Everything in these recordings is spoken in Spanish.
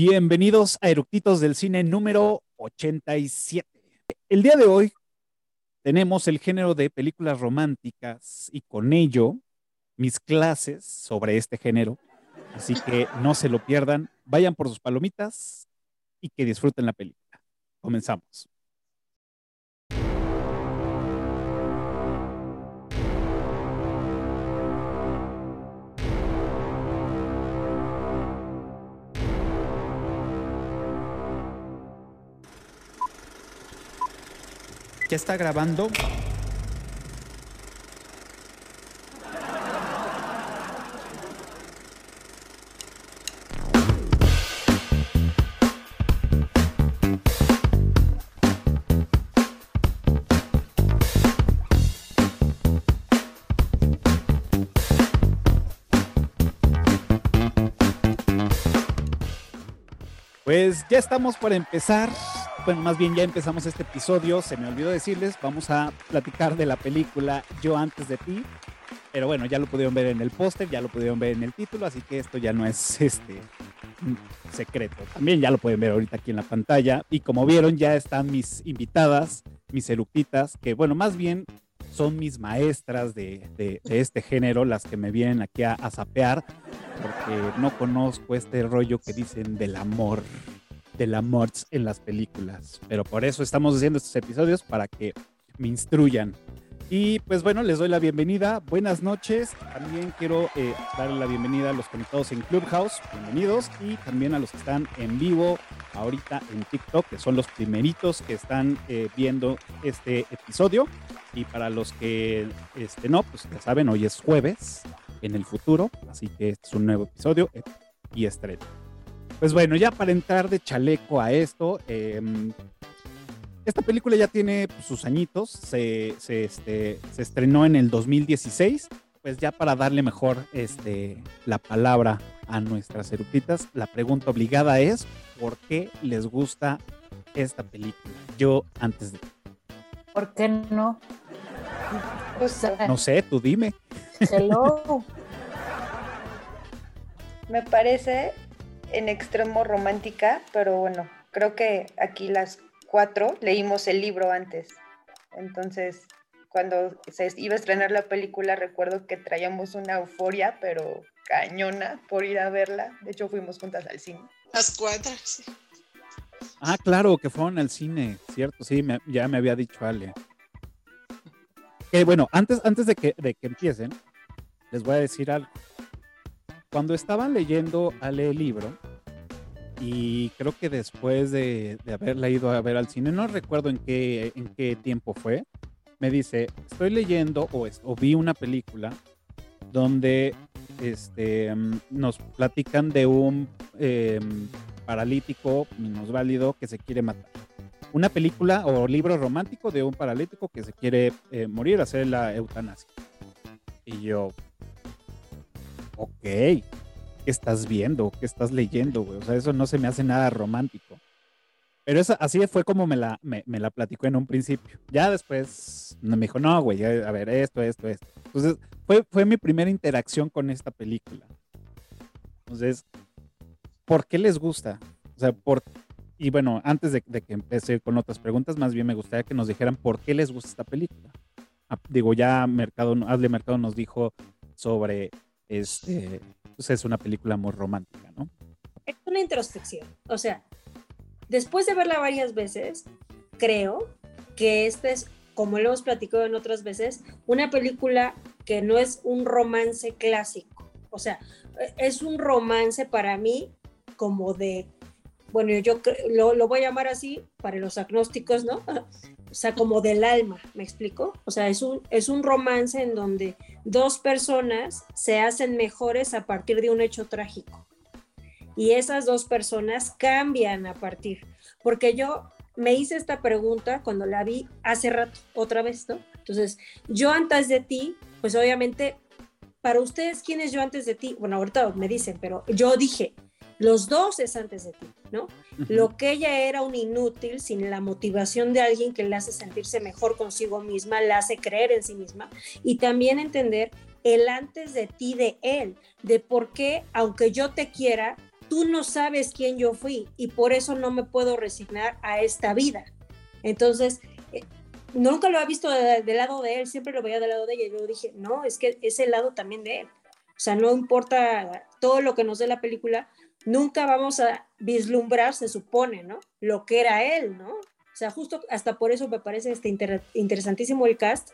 Bienvenidos a Eructitos del Cine número 87. El día de hoy tenemos el género de películas románticas y con ello mis clases sobre este género. Así que no se lo pierdan, vayan por sus palomitas y que disfruten la película. Comenzamos. ¿Ya está grabando? Pues ya estamos por empezar bueno, más bien ya empezamos este episodio, se me olvidó decirles, vamos a platicar de la película Yo antes de ti, pero bueno, ya lo pudieron ver en el póster, ya lo pudieron ver en el título, así que esto ya no es este secreto. También ya lo pueden ver ahorita aquí en la pantalla y como vieron ya están mis invitadas, mis eructitas, que bueno, más bien son mis maestras de, de, este género, las que me vienen aquí a, a sapear, porque no conozco este rollo que dicen del amor del amor en las películas. Pero por eso estamos haciendo estos episodios para que me instruyan. Y pues bueno, les doy la bienvenida. Buenas noches. También quiero eh, la bienvenida a los conectados en Clubhouse. Bienvenidos. Y también a los que están en vivo ahorita en TikTok, que son los primeritos que están eh, viendo este episodio. Y para los que este, no, pues ya saben, hoy es jueves en el futuro. Así que este es un nuevo episodio eh, y estreno. Pues bueno, ya para entrar de chaleco a esto, em, esta película ya tiene sus añitos, se, este, se, estrenó en el 2016, pues ya para darle mejor este, la palabra a nuestras eructitas, la pregunta obligada es, ¿por qué les gusta esta película? Yo antes de... ¿Por qué no? no sé, tú dime. Hello. Me parece en extremo romántica, pero bueno, creo que aquí las cuatro leímos el libro antes. Entonces, cuando se iba a estrenar la película, recuerdo que traíamos una euforia, pero cañona por ir a verla. De hecho, fuimos juntas al cine. Las cuatro, sí. Ah, claro, que fueron al cine, cierto, sí, ya me había dicho Ale. Que bueno, antes, antes de, que, de que empiecen, les voy a decir algo cuando estaba leyendo Ale el libro, y creo que después de, haberla ido a ver al cine, no recuerdo en qué, en qué tiempo fue, me dice, estoy leyendo o, vi una película donde este, mm, nos platican de un em, paralítico minusválido que se quiere matar. Una película o libro romántico de un paralítico que se quiere eh, morir, hacer la eutanasia. Y yo, ok, ¿qué estás viendo? ¿Qué estás leyendo, güey? O sea, eso no se me hace nada romántico. Pero eso, así fue como me la, me, la platicó en un principio. Ya después me dijo, no, güey, a ver, esto, esto, esto. Entonces, fue, fue mi primera interacción con esta película. Entonces, ¿por qué les gusta? O sea, por... Y bueno, antes de, que empecé con otras preguntas, más bien me gustaría que nos dijeran por qué les gusta esta película. Ah, digo, ya Mercado, Hazle Mercado nos dijo sobre este, es una película muy romántica, ¿no? Es una introspección. O sea, después de verla varias veces, creo que esta es, como lo hemos platicado en otras veces, una película que no es un romance clásico. O sea, es un romance para mí como de, bueno, yo lo, lo voy a llamar así para los agnósticos, ¿no? o sea, como del alma, ¿me explico? O sea, es un, es un romance en donde dos personas se hacen mejores a partir de un hecho trágico. Y esas dos personas cambian a partir. Porque yo me hice esta pregunta cuando la vi hace rato, otra vez, ¿no? Entonces, yo antes de ti, pues obviamente, para ustedes, ¿quién es yo antes de ti? Bueno, ahorita me dicen, pero yo dije, los dos es antes de ti, ¿no? Lo que ella era un inútil sin la motivación de alguien que le hace sentirse mejor consigo misma, la hace creer en sí misma y también entender el antes de ti de él, de por qué, aunque yo te quiera, tú no sabes quién yo fui y por eso no me puedo resignar a esta vida. Entonces, eh, nunca lo había visto del lado de él, siempre lo veía del lado de ella. Y yo dije, no, es que es el lado también de él. O sea, no importa todo lo que nos dé la película, nunca vamos a vislumbrar, se supone, ¿no? Lo que era él, ¿no? O sea, justo hasta por eso me parece este interesantísimo el cast,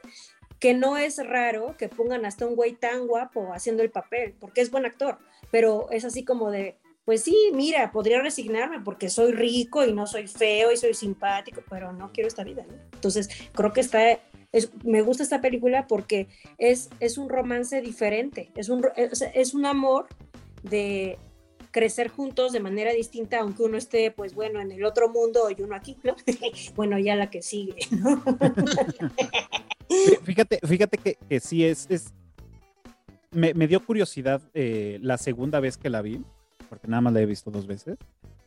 que no es raro que pongan hasta un güey tan guapo haciendo el papel, porque es buen actor, pero es así como de, pues sí, mira, podría resignarme porque soy rico y no soy feo y soy simpático, pero no quiero esta vida, ¿no? Entonces, creo que está, es, me gusta esta película porque es, es un romance diferente, es un, es, un amor de crecer juntos de manera distinta, aunque uno esté, pues bueno, en el otro mundo y uno aquí, ¿no? bueno, ya la que sigue, ¿no? fíjate, fíjate que, que sí es, es me, me dio curiosidad eh, la segunda vez que la vi, porque nada más la he visto dos veces.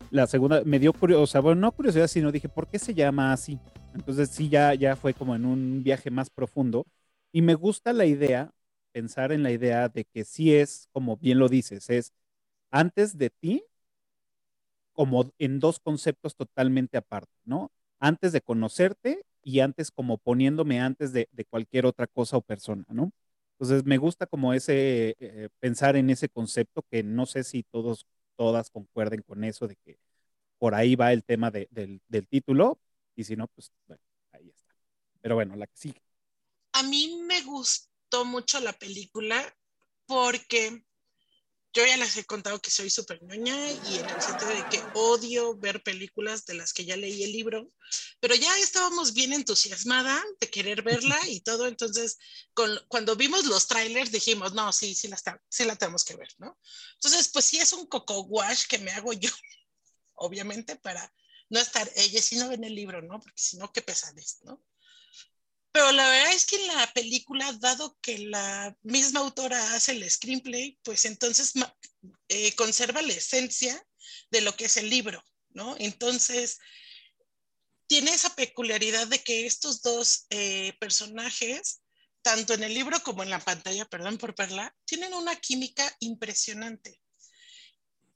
La segunda me dio curiosidad, bueno, no curiosidad, sino dije, ¿por qué se llama así? Entonces sí, ya, ya fue como en un viaje más profundo. Y me gusta la idea, pensar en la idea de que sí es, como bien lo dices, es antes de ti, como en dos conceptos totalmente aparte, ¿no? Antes de conocerte y antes como poniéndome antes de, de cualquier otra cosa o persona, ¿no? Entonces me gusta como ese, eh, pensar en ese concepto que no sé si todos, todas concuerden con eso, de que por ahí va el tema del, del, título, y si no, pues bueno, ahí está. Pero bueno, la que sigue. A mí me gustó mucho la película porque yo ya les he contado que soy súper ñoña y en el sentido de que odio ver películas de las que ya leí el libro, pero ya estábamos bien entusiasmada de querer verla y todo, entonces cuando vimos los trailers dijimos, no, sí, sí la, sí la tenemos que ver, ¿no? Entonces, pues sí es un coco wash que me hago yo, obviamente, para no estar, ella sí no ven el libro, ¿no? Porque si no, qué pesadez, ¿no? Pero la verdad es que en la película, dado que la misma autora hace el screenplay, pues entonces eh, conserva la esencia de lo que es el libro, ¿no? Entonces, tiene esa peculiaridad de que estos dos eh, personajes, tanto en el libro como en la pantalla, perdón por verla, tienen una química impresionante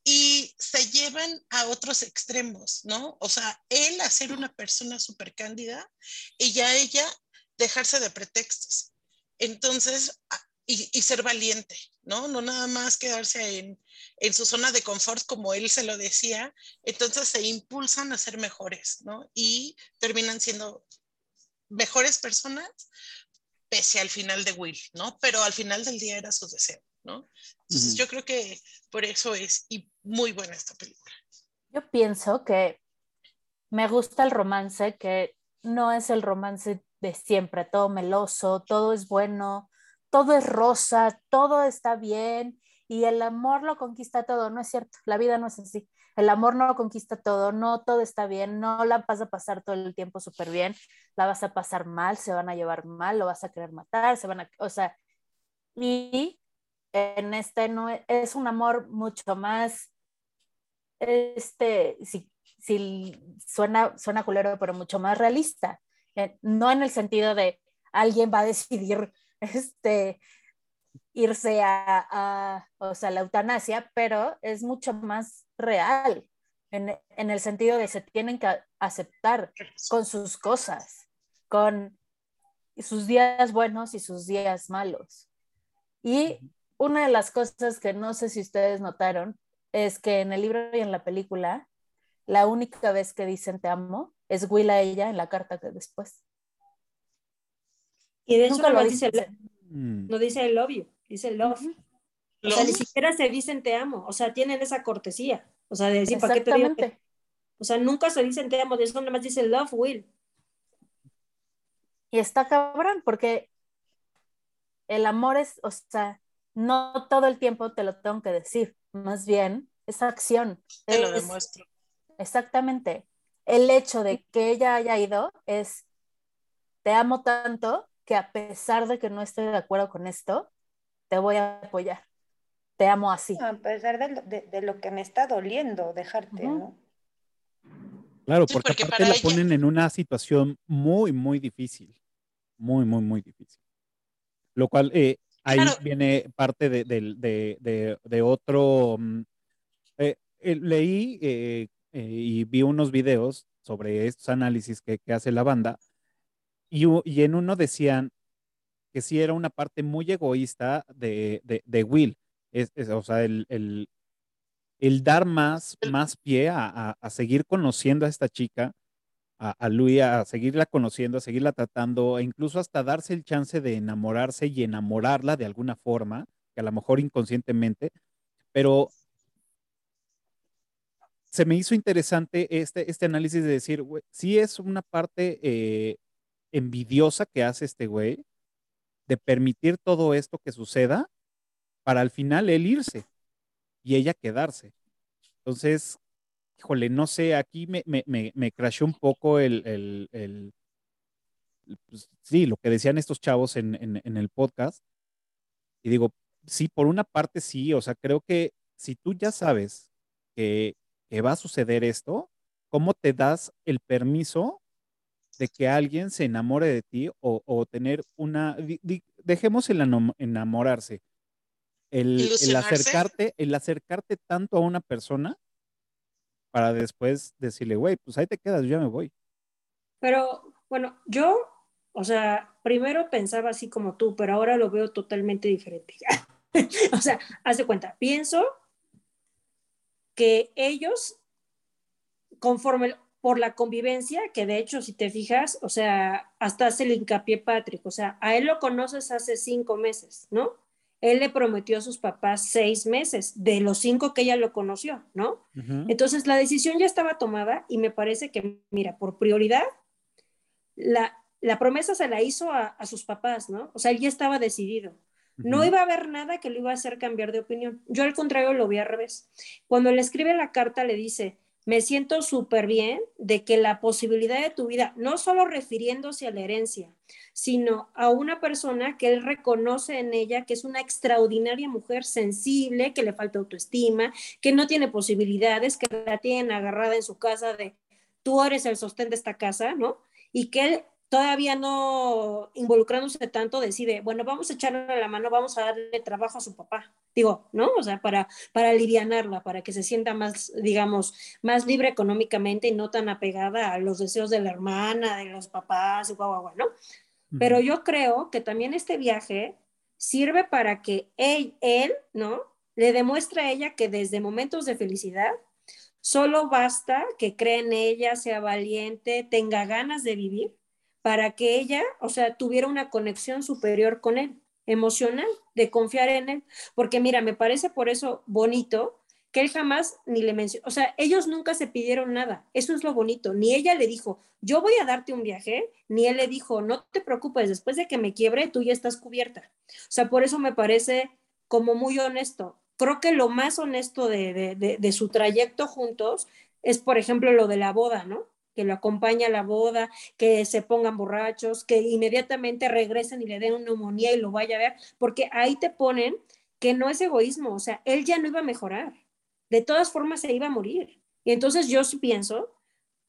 y se llevan a otros extremos, ¿no? O sea, él a ser una persona súper cándida y ya ella dejarse de pretextos. Entonces, y, ser valiente, ¿no? No nada más quedarse en, en, su zona de confort, como él se lo decía. Entonces se impulsan a ser mejores, ¿no? Y terminan siendo mejores personas, pese al final de Will, ¿no? Pero al final del día era su deseo, ¿no? Entonces yo creo que por eso es y muy buena esta película. Yo pienso que me gusta el romance, que no es el romance de siempre, todo meloso, todo es bueno, todo es rosa, todo está bien y el amor lo conquista todo, no es cierto, la vida no es así. El amor no lo conquista todo, no todo está bien, no la vas a pasar todo el tiempo súper bien, la vas a pasar mal, se van a llevar mal, lo vas a querer matar, se van a, o sea, y en este no es, es un amor mucho más, este, si, si suena, suena culero, pero mucho más realista eh, no en el sentido de alguien va a decidir este, irse a, o sea, la eutanasia, pero es mucho más real en, el sentido de se tienen que aceptar con sus cosas, con sus días buenos y sus días malos. Y una de las cosas que no sé si ustedes notaron es que en el libro y en la película, la única vez que dicen te amo es Will a ella en la carta que después. Y de hecho no dice, el, mm. no dice el love you, dice el love. O sea, ni siquiera se dicen te amo, o sea, tienen esa cortesía, o sea, de decir, ¿para qué te digo? O sea, nunca se dicen te amo, de eso nada más dice love, Will. Y está cabrón, porque el amor es, o sea, no todo el tiempo te lo tengo que decir, más bien es acción. Te lo demuestro. Exactamente el hecho de que ella haya ido es, te amo tanto que a pesar de que no estoy de acuerdo con esto, te voy a apoyar. Te amo así. A pesar de, lo que me está doliendo dejarte, ¿no? Claro, porque, aparte la ponen en una situación muy, muy difícil. Muy, muy, muy difícil. Lo cual eh, ahí viene parte de, de otro, mm, eh, leí eh, eh, y vi unos videos sobre estos análisis que, que hace la banda y, y en uno decían que sí era una parte muy egoísta de, de, de Will. Es, es, o sea, el, el, el dar más, más pie a, a- a seguir conociendo a esta chica, a, a Louis, a seguirla conociendo, a seguirla tratando, e incluso hasta darse el chance de enamorarse y enamorarla de alguna forma, que a lo mejor inconscientemente, pero se me hizo interesante este, este análisis de decir, güey, sí es una parte eh, envidiosa que hace este güey de permitir todo esto que suceda para al final él irse y ella quedarse. Entonces, híjole, no sé, aquí me, me, me, me crashó un poco el, el, el- pues, sí, lo que decían estos chavos en, en, en el podcast. Y digo, sí, por una parte sí, o sea, creo que si tú ya sabes que, que va a suceder esto, ¿cómo te das el permiso de que alguien se enamore de ti o, o tener una, di- di- dejemos el enamo- enamorarse, el, el acercarte, el acercarte tanto a una persona para después decirle, güey, pues ahí te quedas, yo ya me voy. Pero bueno, yo, o sea, primero pensaba así como tú, pero ahora lo veo totalmente diferente. o sea, haz de cuenta, pienso que ellos, conforme por la convivencia, que de hecho, si te fijas, o sea, hasta hace el hincapié Patrick, o sea, a él lo conoces hace cinco meses, ¿no? Él le prometió a sus papás seis meses de los cinco que ella lo conoció, ¿no? Entonces la decisión ya estaba tomada y me parece que, mira, por prioridad, la, la promesa se la hizo a, a sus papás, ¿no? O sea, él ya estaba decidido. No iba a haber nada que lo iba a hacer cambiar de opinión. Yo al contrario lo vi al revés. Cuando le escribe la carta le dice, me siento súper bien de que la posibilidad de tu vida, no solo refiriéndose a la herencia, sino a una persona que él reconoce en ella que es una extraordinaria mujer sensible, que le falta autoestima, que no tiene posibilidades, que la tienen agarrada en su casa de tú eres el sostén de esta casa, ¿no? Y que él todavía no involucrándose tanto decide, bueno, vamos a echarle la mano, vamos a darle trabajo a su papá. Digo, ¿no? O sea, para, para alivianarla, para que se sienta más, digamos, más libre económicamente y no tan apegada a los deseos de la hermana, de los papás, y guau, guau, guau, ¿no? Pero yo creo que también este viaje sirve para que él, él, ¿no? Le demuestre a ella que desde momentos de felicidad solo basta que crea en ella, sea valiente, tenga ganas de vivir, para que ella, o sea, tuviera una conexión superior con él, emocional, de confiar en él. Porque mira, me parece por eso bonito que él jamás ni le mencionó, o sea, ellos nunca se pidieron nada, eso es lo bonito, ni ella le dijo, yo voy a darte un viaje, ni él le dijo, no te preocupes, después de que me quiebre, tú ya estás cubierta. O sea, por eso me parece como muy honesto. Creo que lo más honesto de, de, su trayecto juntos es, por ejemplo, lo de la boda, ¿no? Que lo acompaña a la boda, que se pongan borrachos, que inmediatamente regresen y le den una neumonía y lo vaya a ver, porque ahí te ponen que no es egoísmo, o sea, él ya no iba a mejorar de todas formas se iba a morir. Y entonces yo sí pienso,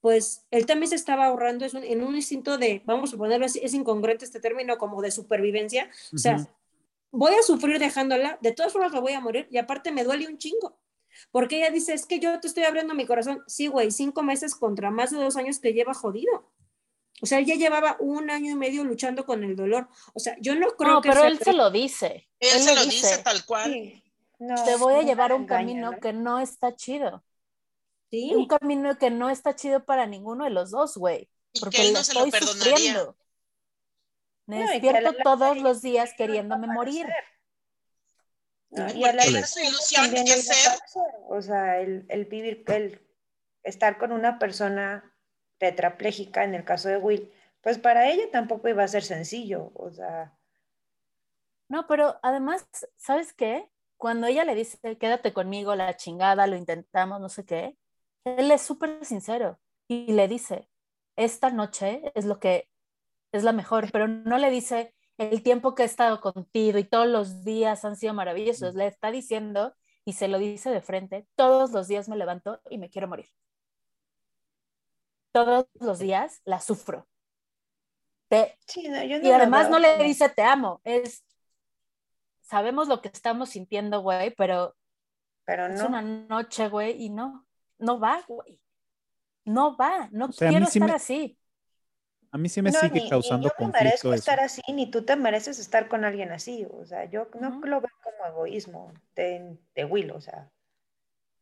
pues él también se estaba ahorrando es un, en un instinto de, vamos a ponerlo así, es incongruente este término como de supervivencia, o sea, voy a sufrir dejándola, de todas formas la voy a morir y aparte me duele un chingo. Porque ella dice, es que yo te estoy abriendo mi corazón. Sí, güey, cinco meses contra más de dos años que lleva jodido. O sea, él ya llevaba un año y medio luchando con el dolor. O sea, yo no creo No, que pero sea- él se lo dice. Él, Él se lo dice, dice tal cual. Sí. No, te voy a llevar un engaña, camino ¿no? que no está chido. Sí. Un camino que no está chido para ninguno de los dos, güey. Porque que él le no se lo estoy perdonaría. sufriendo. Me No, despierto todos los días lo queriéndome morir. No, Sí, y a la larga su ilusión ser-. O sea, el, el vivir, el estar con una persona tetrapléjica, en el caso de Will, pues para ella tampoco iba a ser sencillo. O sea, No, pero además, ¿sabes qué? Cuando ella le dice, quédate conmigo, la chingada, lo intentamos, no sé qué, él es súper sincero y le dice, esta noche es lo que es la mejor, pero no le dice el tiempo que he estado contigo y todos los días han sido maravillosos, le está diciendo y se lo dice de frente, todos los días me levanto y me quiero morir. Todos los días la sufro. Te, sí, no, yo no y además no le dice te amo, es sabemos lo que estamos sintiendo, güey, pero Pero Es no. una noche, güey, y no, no va, güey. No va, no O sea, quiero sí estar me- así. A mí sí me No, sigue ni- ni causando yo me conflicto merezco eso. estar así, ni tú te mereces estar con alguien así. O sea, yo no Ujú. lo veo como egoísmo de, de Will, o sea.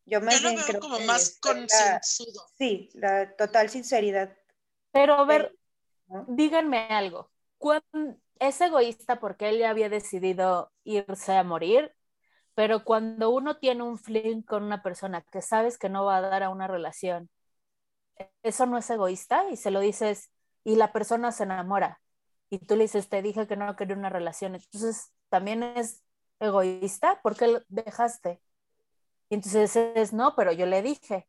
Yo más Yo lo bien veo creo como que más concienzudo. sí, la total sinceridad. Pero a ver, ¿no? díganme algo. ¿Cuán- Es egoísta porque él ya había decidido irse a morir, pero cuando uno tiene un fling con una persona que sabes que no va a dar a una relación, ¿eso no es egoísta? Y se lo dices, y la persona se enamora, y tú le dices, te dije que no quería una relación, entonces también es egoísta porque lo dejaste. Y entonces es, no, pero yo le dije.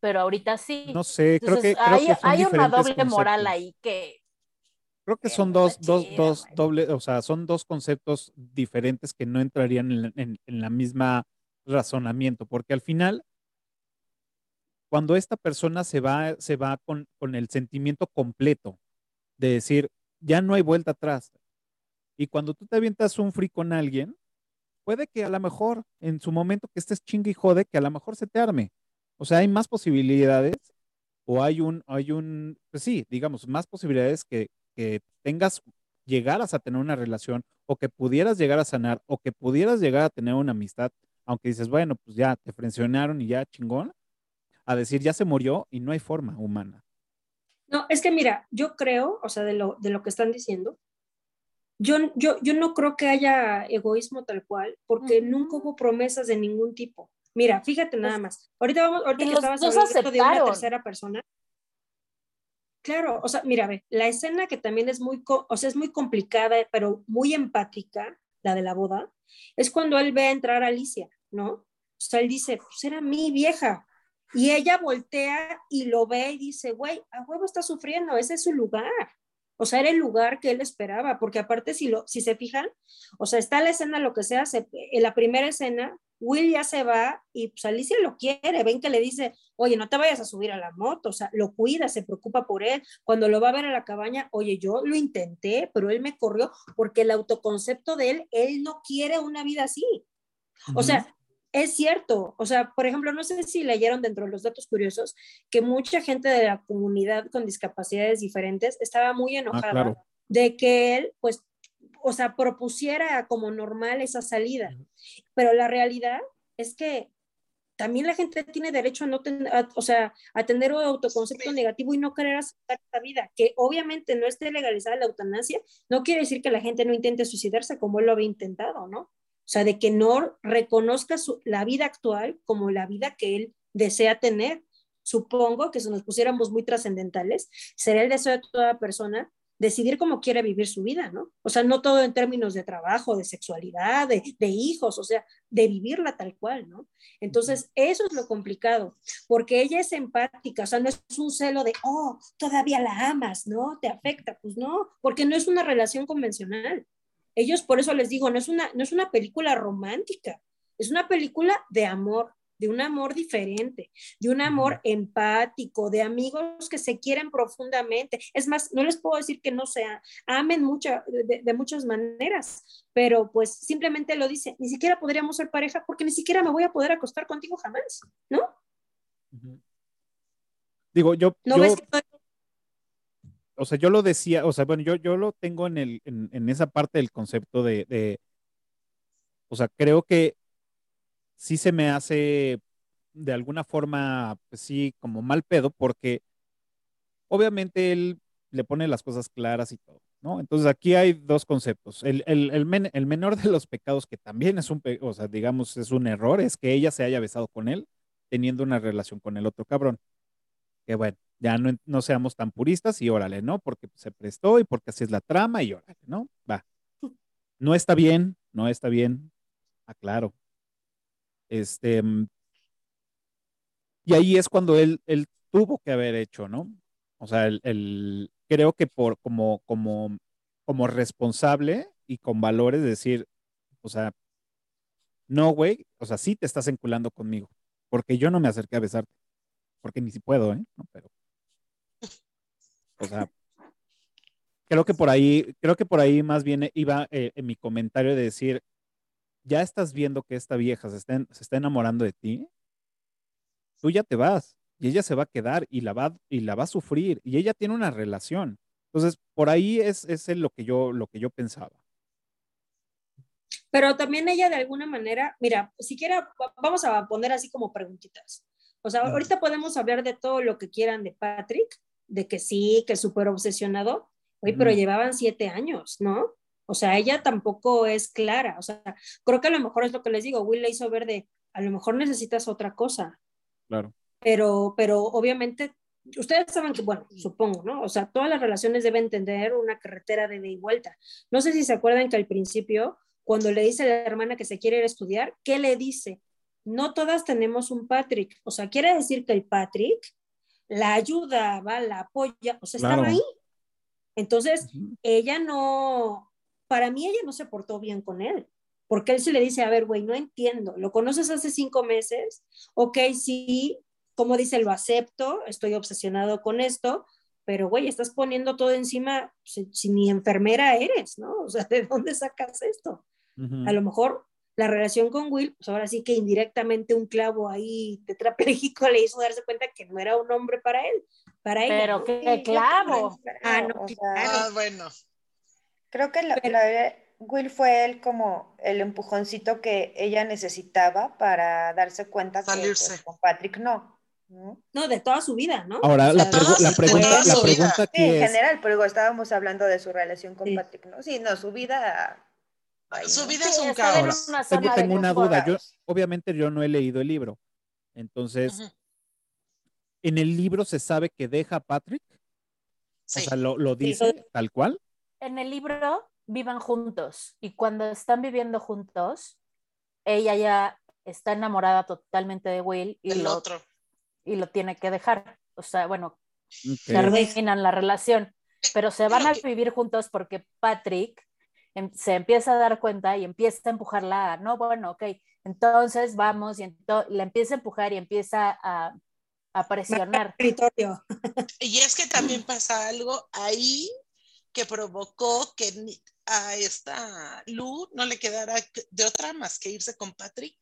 Pero ahorita sí. No sé, creo Entonces, que, creo hay, que hay una doble moral conceptos. ahí que Creo que que son dos, dos, dos doble, o sea, son dos conceptos diferentes que no entrarían en, en- en la misma razonamiento, porque al final, cuando esta persona se va, se va con, con el sentimiento completo de decir, ya no hay vuelta atrás, y cuando tú te avientas un free con alguien, puede que a lo mejor en su momento que estés chingue y jode, que a lo mejor se te arme. O sea, hay más posibilidades o hay un, hay un, pues sí, digamos, más posibilidades que, que tengas, llegaras a tener una relación o que pudieras llegar a sanar o que pudieras llegar a tener una amistad, aunque dices, bueno, pues ya te frencionaron y ya chingón, a decir, ya se murió y no hay forma humana. No, es que mira, yo creo, o sea, de lo, de lo que están diciendo, yo, yo, yo no creo que haya egoísmo tal cual, porque nunca hubo promesas de ningún tipo. Mira, fíjate nada más. Ahorita vamos, ahorita que los estabas dos hablando de una tercera persona. Claro, o sea, mira, ve, la escena que también es muy, o sea, es muy complicada, pero muy empática, la de la boda, es cuando él ve entrar a Alicia, ¿no? O sea, él dice, pues era mi vieja. Y ella voltea y lo ve y dice, güey, a huevo está sufriendo, ese es su lugar. O sea, era el lugar que él esperaba, porque aparte, si, lo, si se fijan, o sea, está la escena, lo que sea, se- en la primera escena, Will ya se va y pues Alicia lo quiere, ven que le dice, oye, no te vayas a subir a la moto, o sea, lo cuida, se preocupa por él. Cuando lo va a ver a la cabaña, oye, yo lo intenté, pero él me corrió porque el autoconcepto de él, él no quiere una vida así. O sea, es cierto, o sea, por ejemplo, no sé si leyeron dentro de los datos curiosos que mucha gente de la comunidad con discapacidades diferentes estaba muy enojada Ah, claro. de que él, pues, o sea, propusiera como normal esa salida. Pero la realidad es que también la gente tiene derecho a no tener, a- o sea, a tener un autoconcepto negativo y no querer aceptar esta vida, que obviamente no esté legalizada la eutanasia, no quiere decir que la gente no intente suicidarse como él lo había intentado, ¿no? O sea, de que no reconozca su- la vida actual como la vida que él desea tener. Supongo que si nos pusiéramos muy trascendentales, sería el deseo de toda persona decidir cómo quiere vivir su vida, ¿no? O sea, no todo en términos de trabajo, de sexualidad, de, de hijos, o sea, de vivirla tal cual, ¿no? Entonces, eso es lo complicado, porque ella es empática, o sea, no es un celo de, oh, todavía la amas, ¿no? Te afecta, pues no, porque no es una relación convencional. Ellos, por eso les digo, no es una, no es una película romántica, es una película de amor, de un amor diferente, de un amor empático, de amigos que se quieren profundamente. Es más, no les puedo decir que no se amen mucha, de, de muchas maneras, pero pues simplemente lo dice, ni siquiera podríamos ser pareja porque ni siquiera me voy a poder acostar contigo jamás, ¿no? Digo, yo, ¿No yo, ves que o sea, yo lo decía, o sea, bueno, yo, yo lo tengo en, el, en, esa parte del concepto de, o sea, creo que sí se me hace de alguna forma, pues sí, como mal pedo, porque obviamente él le pone las cosas claras y todo, ¿no? Entonces aquí hay dos conceptos. El, el, el, men- el menor de los pecados, que también es un, o sea, digamos, es un error, es que ella se haya besado con él teniendo una relación con el otro cabrón. Que bueno, ya no, no seamos tan puristas y órale, ¿no? Porque se prestó y porque así es la trama y órale, ¿no? Va. No está bien, no está bien, aclaro. Este, mm, y ahí es cuando él, él tuvo que haber hecho, ¿no? O sea, el, el- creo que por como, como, como responsable y con valores decir, o sea, no, güey, o sea, sí te estás enculando conmigo, porque yo no me acerqué a besarte, porque ni si puedo, ¿eh? No, pero, o sea, creo que por ahí, creo que por ahí más bien iba eh, en mi comentario de decir, ya estás viendo que esta vieja se está, se está enamorando de ti, tú ya te vas y ella se va a quedar y la va, y la va a sufrir y ella tiene una relación. Entonces, por ahí es, es lo, que yo, lo que yo pensaba. Pero también ella de alguna manera, mira, siquiera vamos a poner así como preguntitas. O sea, ahorita podemos hablar de todo lo que quieran de Patrick, de que sí, que súper obsesionado, Oye, pero llevaban siete años, ¿no? O sea, ella tampoco es clara. O sea, creo que a lo mejor es lo que les digo. Will le hizo ver de, a lo mejor necesitas otra cosa. Claro. Pero, pero obviamente, ustedes saben que, bueno, supongo, ¿no? O sea, todas las relaciones deben tener una carretera de ida y vuelta. No sé si se acuerdan que al principio, cuando le dice a la hermana que se quiere ir a estudiar, ¿qué le dice? No todas tenemos un Patrick. O sea, quiere decir que el Patrick la ayuda, va, la apoya, o sea, estaba ahí. Entonces, ella no, para mí ella no se portó bien con él, porque él se le dice, a ver, güey, no entiendo, lo conoces hace cinco meses, ok, sí, como dice, lo acepto, estoy obsesionado con esto, pero güey, estás poniendo todo encima, si, ni enfermera eres, ¿no? O sea, ¿de dónde sacas esto? A lo mejor la relación con Will, pues ahora sí que indirectamente un clavo ahí tetrapléjico le hizo darse cuenta que no era un hombre para él, para ella. Pero qué clavo. Ah, no, Ah, bueno. Creo que la, Will fue él como el empujoncito que ella necesitaba para darse cuenta que pues, con Patrick no. ¿no? de toda su vida, ¿no? Ahora, la, pregunta, la pregunta sí, en general, pero estábamos hablando de su relación con Patrick, ¿no? Sí, no, su vida su vida es un caos. tengo, una duda. Yo, obviamente yo no he leído el libro. Entonces, ¿en el libro se sabe que deja a Patrick? O sea, ¿lo, dice tal cual? En el libro vivan juntos y cuando están viviendo juntos, ella ya está enamorada totalmente de Will y, lo, otro. y lo tiene que dejar. O sea, bueno, terminan la relación, pero se van a vivir juntos porque Patrick se empieza a dar cuenta y empieza a empujarla, no, bueno, ok, entonces vamos, y la empieza a empujar y empieza a, a presionar. Y es que también pasa algo ahí que provocó que a esta Lu no le quedara de otra más que irse con Patrick,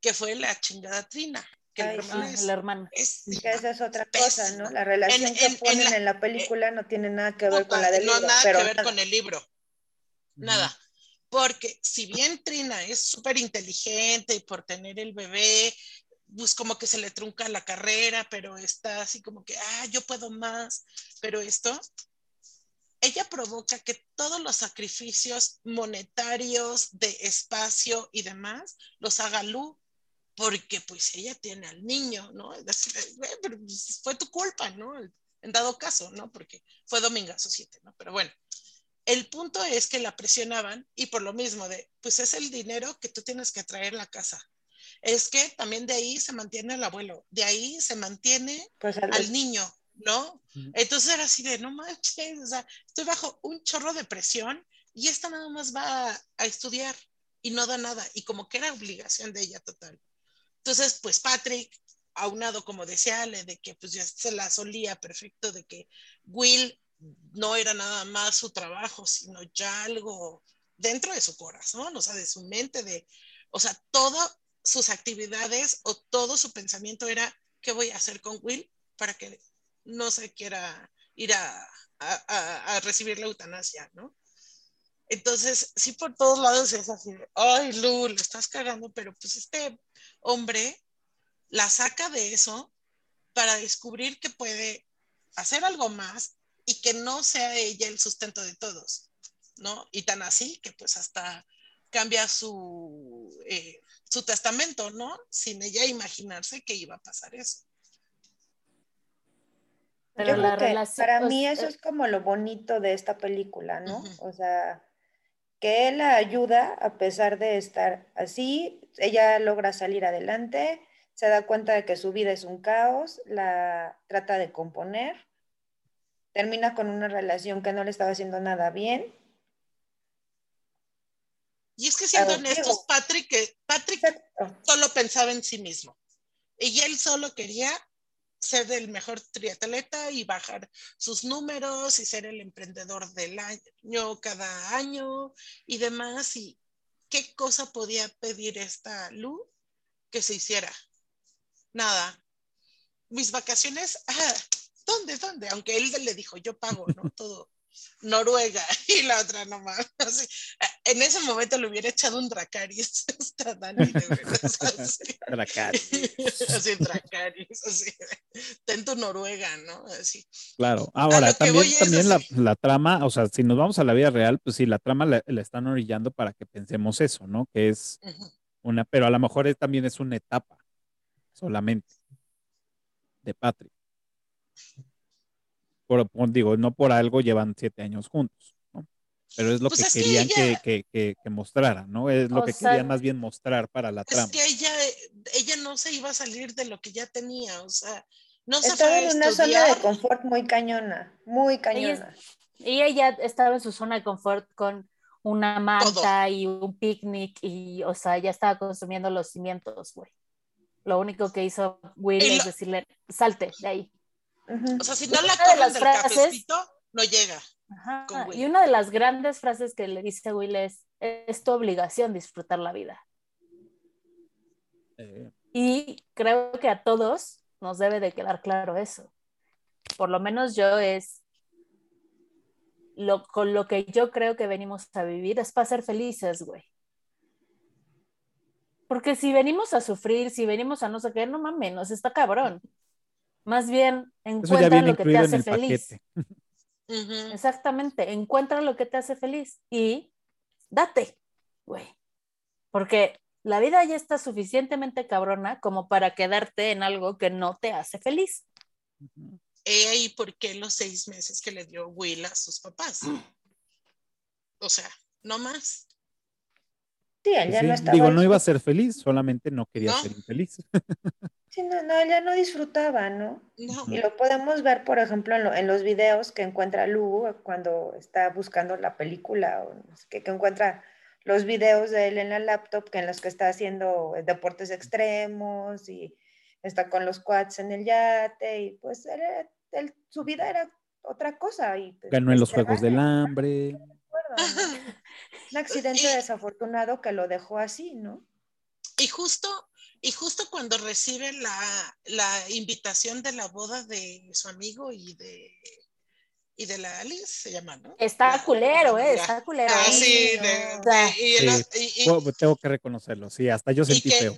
que fue la chingada Trina. Que el hermano, es, que esa es otra cosa, ¿no? La relación que ponen en la, película no tiene nada que ver con la del libro. No, nada que ver con el libro nada. Porque si bien Trina es súper inteligente y por tener el bebé, pues como que se le trunca la carrera, pero está así como que, ah, yo puedo más, pero esto, ella provoca que todos los sacrificios monetarios de espacio y demás los haga Lu, porque pues ella tiene al niño, ¿no? decir, pero pues, fue tu culpa, ¿no? En dado caso, ¿no? Porque fue Domingazo 7, ¿no? Pero bueno, el punto es que la presionaban y por lo mismo de, pues es el dinero que tú tienes que traer a la casa. Es que también de ahí se mantiene el abuelo, de ahí se mantiene pues al niño, ¿no? Entonces era así de, no manches, o sea, estoy bajo un chorro de presión y esta nada más va a, estudiar y no da nada y como que era obligación de ella total. Entonces, pues Patrick, aunado como decía Ale, de que pues ya se la solía perfecto, de que Will no era nada más su trabajo, sino ya algo dentro de su corazón, o sea, de su mente, de, o sea, todas sus actividades o todo su pensamiento era, ¿qué voy a hacer con Will para que no se quiera ir a, a, recibir la eutanasia, ¿no? Entonces, sí, por todos lados es así ay, Lu, le estás cagando, pero pues este hombre la saca de eso para descubrir que puede hacer algo más y que no sea ella el sustento de todos, ¿no? Y tan así que pues hasta cambia su, eh, su testamento, ¿no? Sin ella imaginarse que iba a pasar eso. Pero la para mí eso es como lo bonito de esta película, ¿no? O sea, que él la ayuda a pesar de estar así, ella logra salir adelante, se da cuenta de que su vida es un caos, la trata de componer termina con una relación que no le estaba haciendo nada bien. Y es que siendo honestos, Patrick, Patrick solo pensaba en sí mismo. Y él solo quería ser el mejor triatleta y bajar sus números y ser el emprendedor del año cada año y demás. Y ¿qué cosa podía pedir esta Lu que se hiciera? Nada. Mis vacaciones, ah, ¿dónde, dónde? Aunque él le dijo, yo pago, ¿no? Todo. Noruega y la otra nomás. Así. En ese momento le hubiera echado un Dracaris a Dani, de veras, así. Dracaris. Así, Dracaris, así. Ten tu Noruega, ¿no? Así. Claro. Ahora, también, también la, la trama, o sea, si nos vamos a la vida real, pues sí, la trama la, la están orillando para que pensemos eso, ¿no? Que es una, pero a lo mejor es- también es una etapa solamente de Patrick. Por, por- digo, no por algo llevan siete años juntos, ¿no? Pero es lo Pues que es que querían que, ella- que, que, que mostrara, ¿no? Es lo O que sea, querían más bien mostrar para la trama. Es que ella, ella no se iba a salir de lo que ya tenía, o sea, no se Estaba en una zona estudiar. de confort muy cañona, muy cañona. Y ella estaba en su zona de confort con una manta y un picnic y, o sea, ya estaba consumiendo los cimientos, güey. Lo único que hizo Will Y es lo- decirle, salte de ahí. Ujú. O sea, si no la Una de cogen las del frases- cafecito, no llega. Ajá. Y una de las grandes frases que le dice Will es, es tu obligación disfrutar la vida. Eh, Y creo que a todos nos debe de quedar claro eso. Por lo menos yo es lo con lo que yo creo que venimos a vivir es para ser felices, güey. Porque si venimos a sufrir, si venimos a no sé qué, no mames, nos está cabrón. Más bien encuentra lo que te hace el feliz. Exactamente, encuentra lo que te hace feliz y date, güey. Porque la vida ya está suficientemente cabrona como para quedarte en algo que no te hace feliz. He ahí por qué los seis meses que le dio Will a sus papás. O sea, no más. Sí, él Pues ya sí, no estaba. Digo, no iba a ser feliz, solamente no quería No. ser infeliz. Sí, no, no, él ya no disfrutaba, ¿no? No. Y lo podemos ver, por ejemplo, en, lo- en los videos que encuentra Lu cuando está buscando la película, o qué, que encuentra los videos de él en la laptop, que en los que está haciendo deportes extremos y está con los quads en el yate, y pues era- él- su vida era otra cosa. Y, pues, Ganó en los este, Juegos del Hambre. Un accidente Y- desafortunado que lo dejó así, ¿no? Y justo, y justo cuando recibe la, la invitación de la boda de su amigo y de y de la Alice se llama, ¿no? Está La- culero, la eh, está culero. Ah, sí, no. de- O sea, de- y, el- Sí. y- y- Bueno, tengo que reconocerlo, sí, hasta yo sentí que- feo.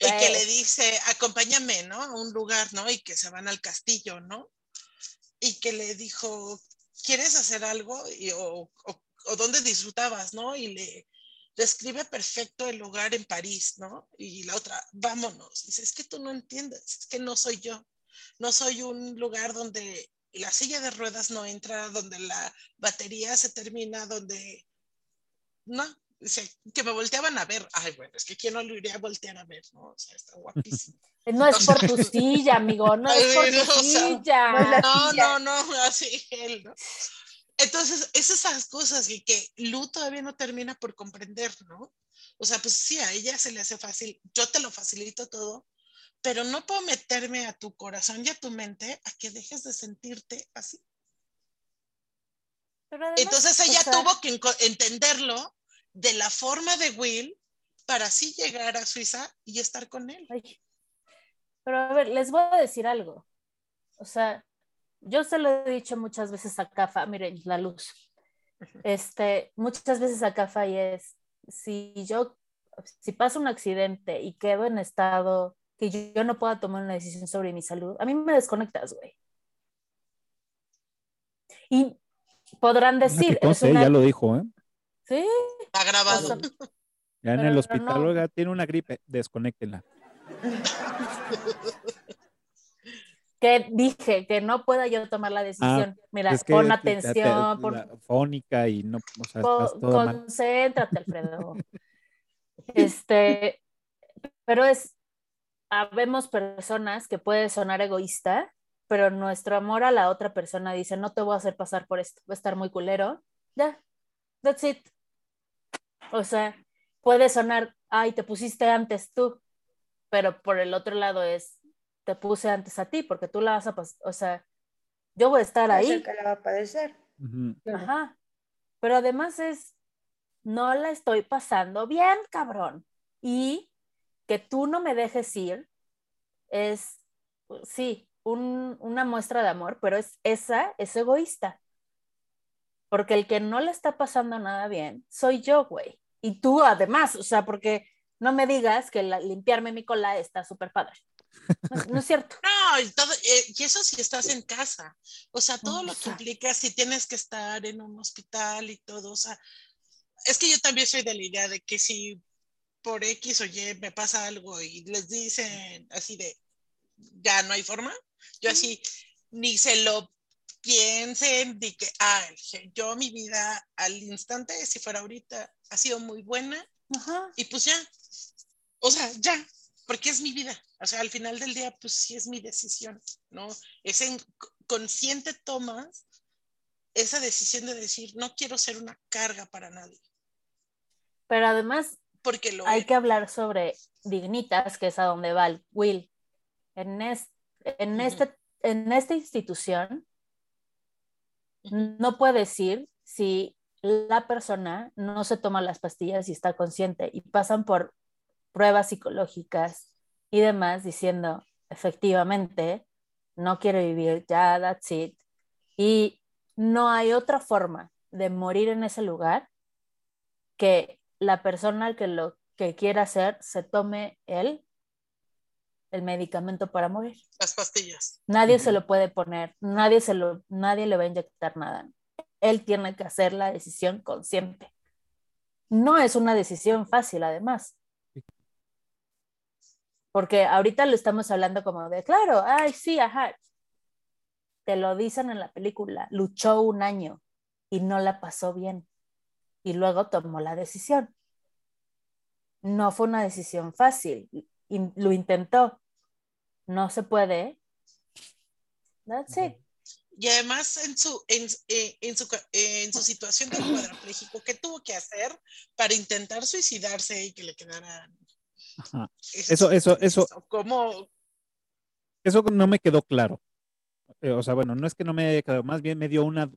y que Pues. le dice, acompáñame, ¿no? A un lugar, ¿no? Y que se van al castillo, ¿no? Y que le dijo, ¿quieres hacer algo? Y, o, o, o dónde disfrutabas, ¿no? Y le describe perfecto el lugar en París, ¿no? Y la otra, vámonos. Dice, es que tú no entiendes, es que no soy yo. No soy un lugar donde la silla de ruedas no entra, donde la batería se termina, donde... No, dice, que me volteaban a ver. Ay, bueno, es que quién no lo iría a voltear a ver, ¿no? O sea, está guapísimo. No es por tu silla, amigo, no es por tu silla. no no, no, así él, ¿no? Entonces, es esas cosas que, que Lu todavía no termina por comprender, ¿no? O sea, pues sí, a ella se le hace fácil, yo te lo facilito todo, pero no puedo meterme a tu corazón y a tu mente a que dejes de sentirte así. Además, Entonces o ella sea, tuvo que entenderlo de la forma de Will para así llegar a Suiza y estar con él. Pero a ver, les voy a decir algo. O sea, yo se lo he dicho muchas veces a Cafa, miren, la luz. Este, muchas veces a Cafa y es, si yo, si pasa un accidente y quedo en estado que yo, yo no pueda tomar una decisión sobre mi salud, a mí me desconectas, güey. Y podrán decir, es una- ya lo dijo, ¿eh? sí, Está grabado. o sea, Ya en Pero el no. hospital, oiga, tiene una gripe, desconéctela. que dije que no pueda yo tomar la decisión. Mira, Ah, Es que pon te- te- atención, fónica y no, o sea, estás mal. concéntrate, Alfredo. Este, pero es, habemos personas que puede sonar egoísta, pero nuestro amor a la otra persona dice, no te voy a hacer pasar por esto, va a estar muy culero. Ya, that's it. O sea, puede sonar, ay, te pusiste antes tú, pero por el otro lado es, te puse antes a ti, porque tú la vas a pasar, o sea, yo voy a estar ahí. que la va a padecer. Ajá. Pero además es, no la estoy pasando bien, cabrón. Y que tú no me dejes ir es, sí, un- una muestra de amor, pero es, esa es egoísta. Porque el que no le está pasando nada bien soy yo, güey. Y tú además, o sea, porque no me digas que la- limpiarme mi cola está súper padre. No, no es cierto. No, y, todo, eh, y eso si estás en casa. O sea, todo lo que implica si tienes que estar en un hospital y todo. O sea, es que yo también soy de la idea de que si por X o Y me pasa algo y les dicen así de ya no hay forma, yo así ni se lo piensen, ni que, ah, yo mi vida al instante, si fuera ahorita, ha sido muy buena Ajá. y pues ya, o sea, ya, porque es mi vida. O sea, al final del día, pues sí es mi decisión, ¿no? Es en consciente tomas esa decisión de decir, no quiero ser una carga para nadie, Pero además porque lo hay es. que hablar sobre Dignitas, que es a donde va el Will. En, es- en, este, en esta institución no puede decir si la persona no se toma las pastillas y está consciente y pasan por pruebas psicológicas y demás diciendo, efectivamente, no quiero vivir, ya, that's it. Y no hay otra forma de morir en ese lugar que la persona que lo que quiera hacer se tome él el medicamento para morir. Las pastillas. Nadie se lo puede poner, nadie, se lo, nadie le va a inyectar nada. Él tiene que hacer la decisión consciente. No es una decisión fácil, además. Porque ahorita lo estamos hablando como de, claro, ay, sí, ajá. Te lo dicen en la película, luchó un año y no la pasó bien. Y luego tomó la decisión. No fue una decisión fácil. y lo intentó. No se puede. That's it. Y además en su, en, eh, en su, en su situación de cuadrapléjico, ¿qué tuvo que hacer para intentar suicidarse y que le quedaran? Ajá. Eso, eso, eso. ¿O ¿Cómo? Eso no me quedó claro. Eh, o sea, bueno, no es que no me haya quedado, más bien me dio una,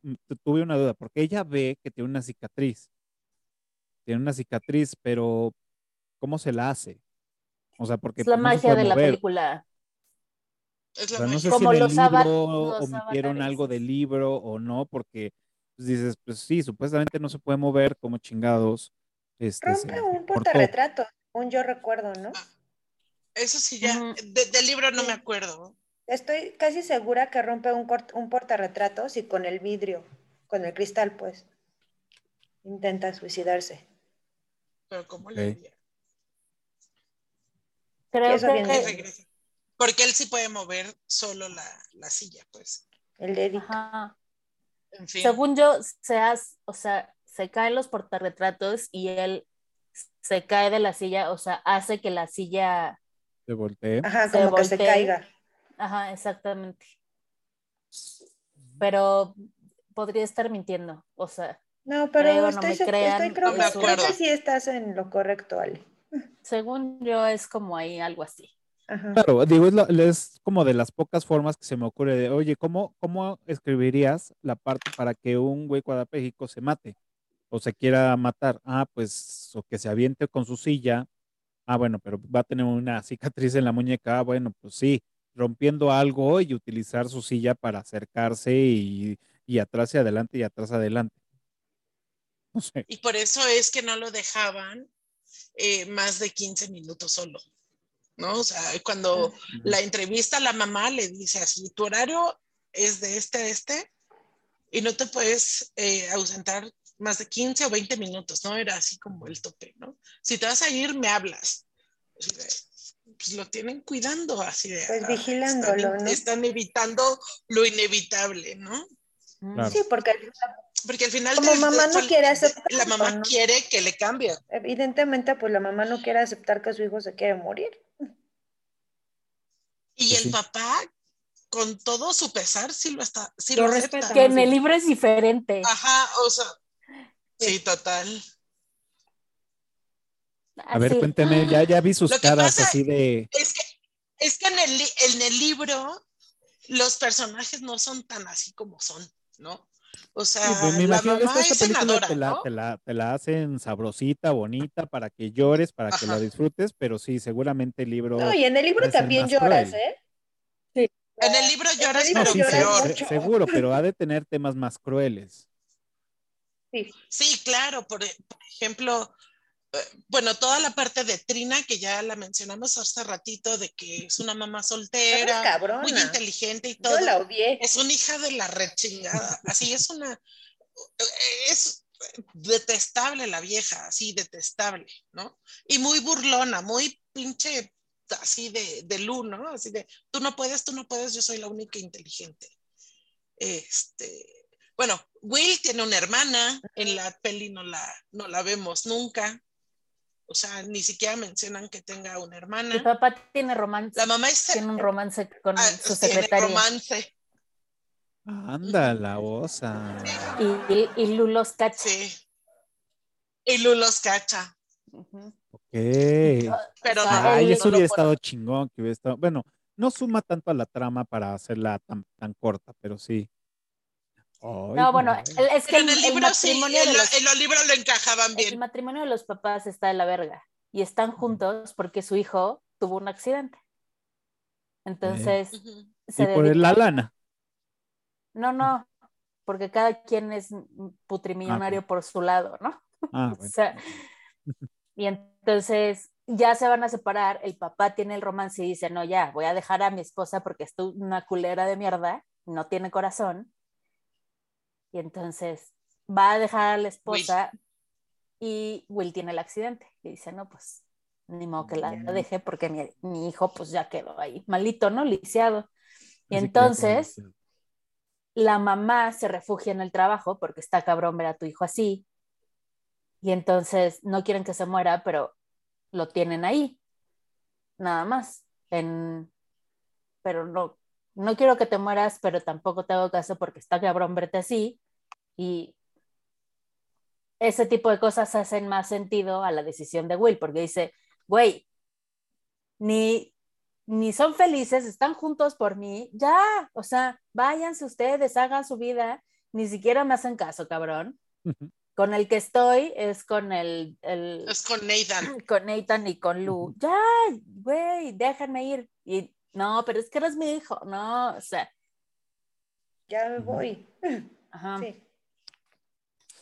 tuve una duda, porque ella ve que tiene una cicatriz. Tiene una cicatriz, pero ¿cómo se la hace? O sea, porque Es la pues, no se magia puede de la mover. película. Es O la sea, no magia. sé si Como en el los libro omitieron algo del libro o no, porque pues, dices, pues sí, supuestamente no se puede mover como chingados. Este, Rompe un cortó. portarretrato, un yo recuerdo, ¿no? Eso sí, ya. De- del libro no Sí. me acuerdo. Estoy casi segura que rompe un, cort- un portarretratos y con el vidrio, con el cristal, pues, intenta suicidarse. Pero ¿cómo le haría? Creo Eso que regresa. Porque él sí puede mover solo la, la silla, pues. El dedito. ajá. En fin. según yo, se hace, o sea, se caen los portarretratos y él se cae de la silla, o sea, hace que la silla, Se volteé. Ajá, se como que se voltee. caiga. ajá, exactamente. Pero podría estar mintiendo, o sea, No, pero Creo, no estoy, me se- crean, estoy- creo, No me que- creo que acuerdo. sí estás en lo correcto, Ale. según yo es como ahí algo así. Ajá. Claro, digo, es, la- es como de las pocas formas que se me ocurre de, oye, ¿cómo, ¿cómo escribirías la parte para que un güey cuadrapléjico se mate o se quiera matar? Ah, pues, o que se aviente con su silla. Ah, bueno, pero va a tener una cicatriz en la muñeca. Ah, bueno, pues sí, rompiendo algo y utilizar su silla para acercarse y, y atrás y adelante y atrás adelante. No sé. Y por eso es que no lo dejaban eh, más de 15 minutos solo. ¿No? O sea, cuando la entrevista a la mamá le dice así, tu horario es de este a este y no te puedes eh, ausentar más de 15 o 20 minutos, ¿no? Era así como el tope, ¿no? Si te vas a ir, me hablas. Así de, pues lo tienen cuidando, así de. Pues ah, vigilándolo, están, ¿no? Están evitando lo inevitable, ¿no? Claro. Sí, porque Porque al final Como del- mamá no quiere la aceptarlo, mamá ¿no? quiere que le cambie. evidentemente, pues la mamá no quiere aceptar que su hijo se quiere morir. Y Pues el sí. papá, con todo su pesar, sí lo está, sí Lo lo, respeta. Que en el libro es diferente. Ajá, o sea, sí, total. A ver, Así. cuénteme, ya, ya vi sus Lo caras pasa- así de, Es que, es que en, el, en el libro los personajes no son tan así como son, ¿no? O sea, Sí, me la mamá esta es película senadora, te la, ¿no? te, la, te la hacen sabrosita, bonita, para que llores, para que la disfrutes, pero sí, seguramente el libro... No, y en el libro también lloras, cruel. ¿eh? En el libro En el lloras, libro No, pero sí, lloras se- peor. se- mucho. seguro, pero ha de tener temas más crueles. Sí. Sí, claro, por, e- por ejemplo, eh, bueno, toda la parte de Trina, que ya la mencionamos hace ratito, de que es una mamá soltera, muy inteligente y Yo todo. la odié. Es una hija de la rechingada. Así es una. eh, Es detestable la vieja, así detestable, ¿no? Y muy burlona, muy pinche así de, de Lu, ¿no? Así de, tú no puedes, tú no puedes, yo soy la única inteligente. Este, bueno, Will tiene una hermana, en la peli no la, no la vemos nunca. O sea, ni siquiera mencionan que tenga una hermana. papá tiene romance, La mamá es tiene un romance con ah, su tiene secretaria. romance. Anda, la osa. Y, y, y Lu los cacha. Sí. Y Lu los cacha. Ok. Pero no, Ay, eso no hubiera puedo. estado chingón, que hubiera estado... Bueno, no suma tanto a la trama para hacerla tan, tan corta, pero sí. Ay, No, bueno, no. el- es que en el, el el libro sí, en, los, en los libros lo encajaban el bien. matrimonio de los papás está de la verga y están juntos porque su hijo tuvo un accidente. Entonces, se Y por la lana. No, no, porque cada quien es putrimillonario por su lado, ¿no? Ah, O bueno. sea, y entonces ya se van a separar, el papá tiene el romance y dice, no, ya, voy a dejar a mi esposa porque es una culera de mierda, no tiene corazón. Y entonces va a dejar a la esposa y Will tiene el accidente. Y dice, no, pues ni modo que la deje porque mi, mi hijo pues ya quedó ahí malito, ¿no? Lisiado. Y Así entonces la mamá se refugia en el trabajo porque está cabrón ver a tu hijo así. Y entonces no quieren que se muera, pero lo tienen ahí. Nada más. En... Pero no, no quiero que te mueras, pero tampoco te hago caso porque está cabrón verte así. Y ese tipo de cosas hacen más sentido a la decisión de Will, porque dice, güey, ni, ni son felices, están juntos por mí, ya, o sea, váyanse ustedes, hagan su vida, ni siquiera me hacen caso, cabrón. Con el que estoy es con el, el Es con Nathan. con Nathan y con Lu. Ya, güey, déjenme ir. Y no, pero es que eres mi hijo, no, o sea, Ya me voy. ajá. Sí.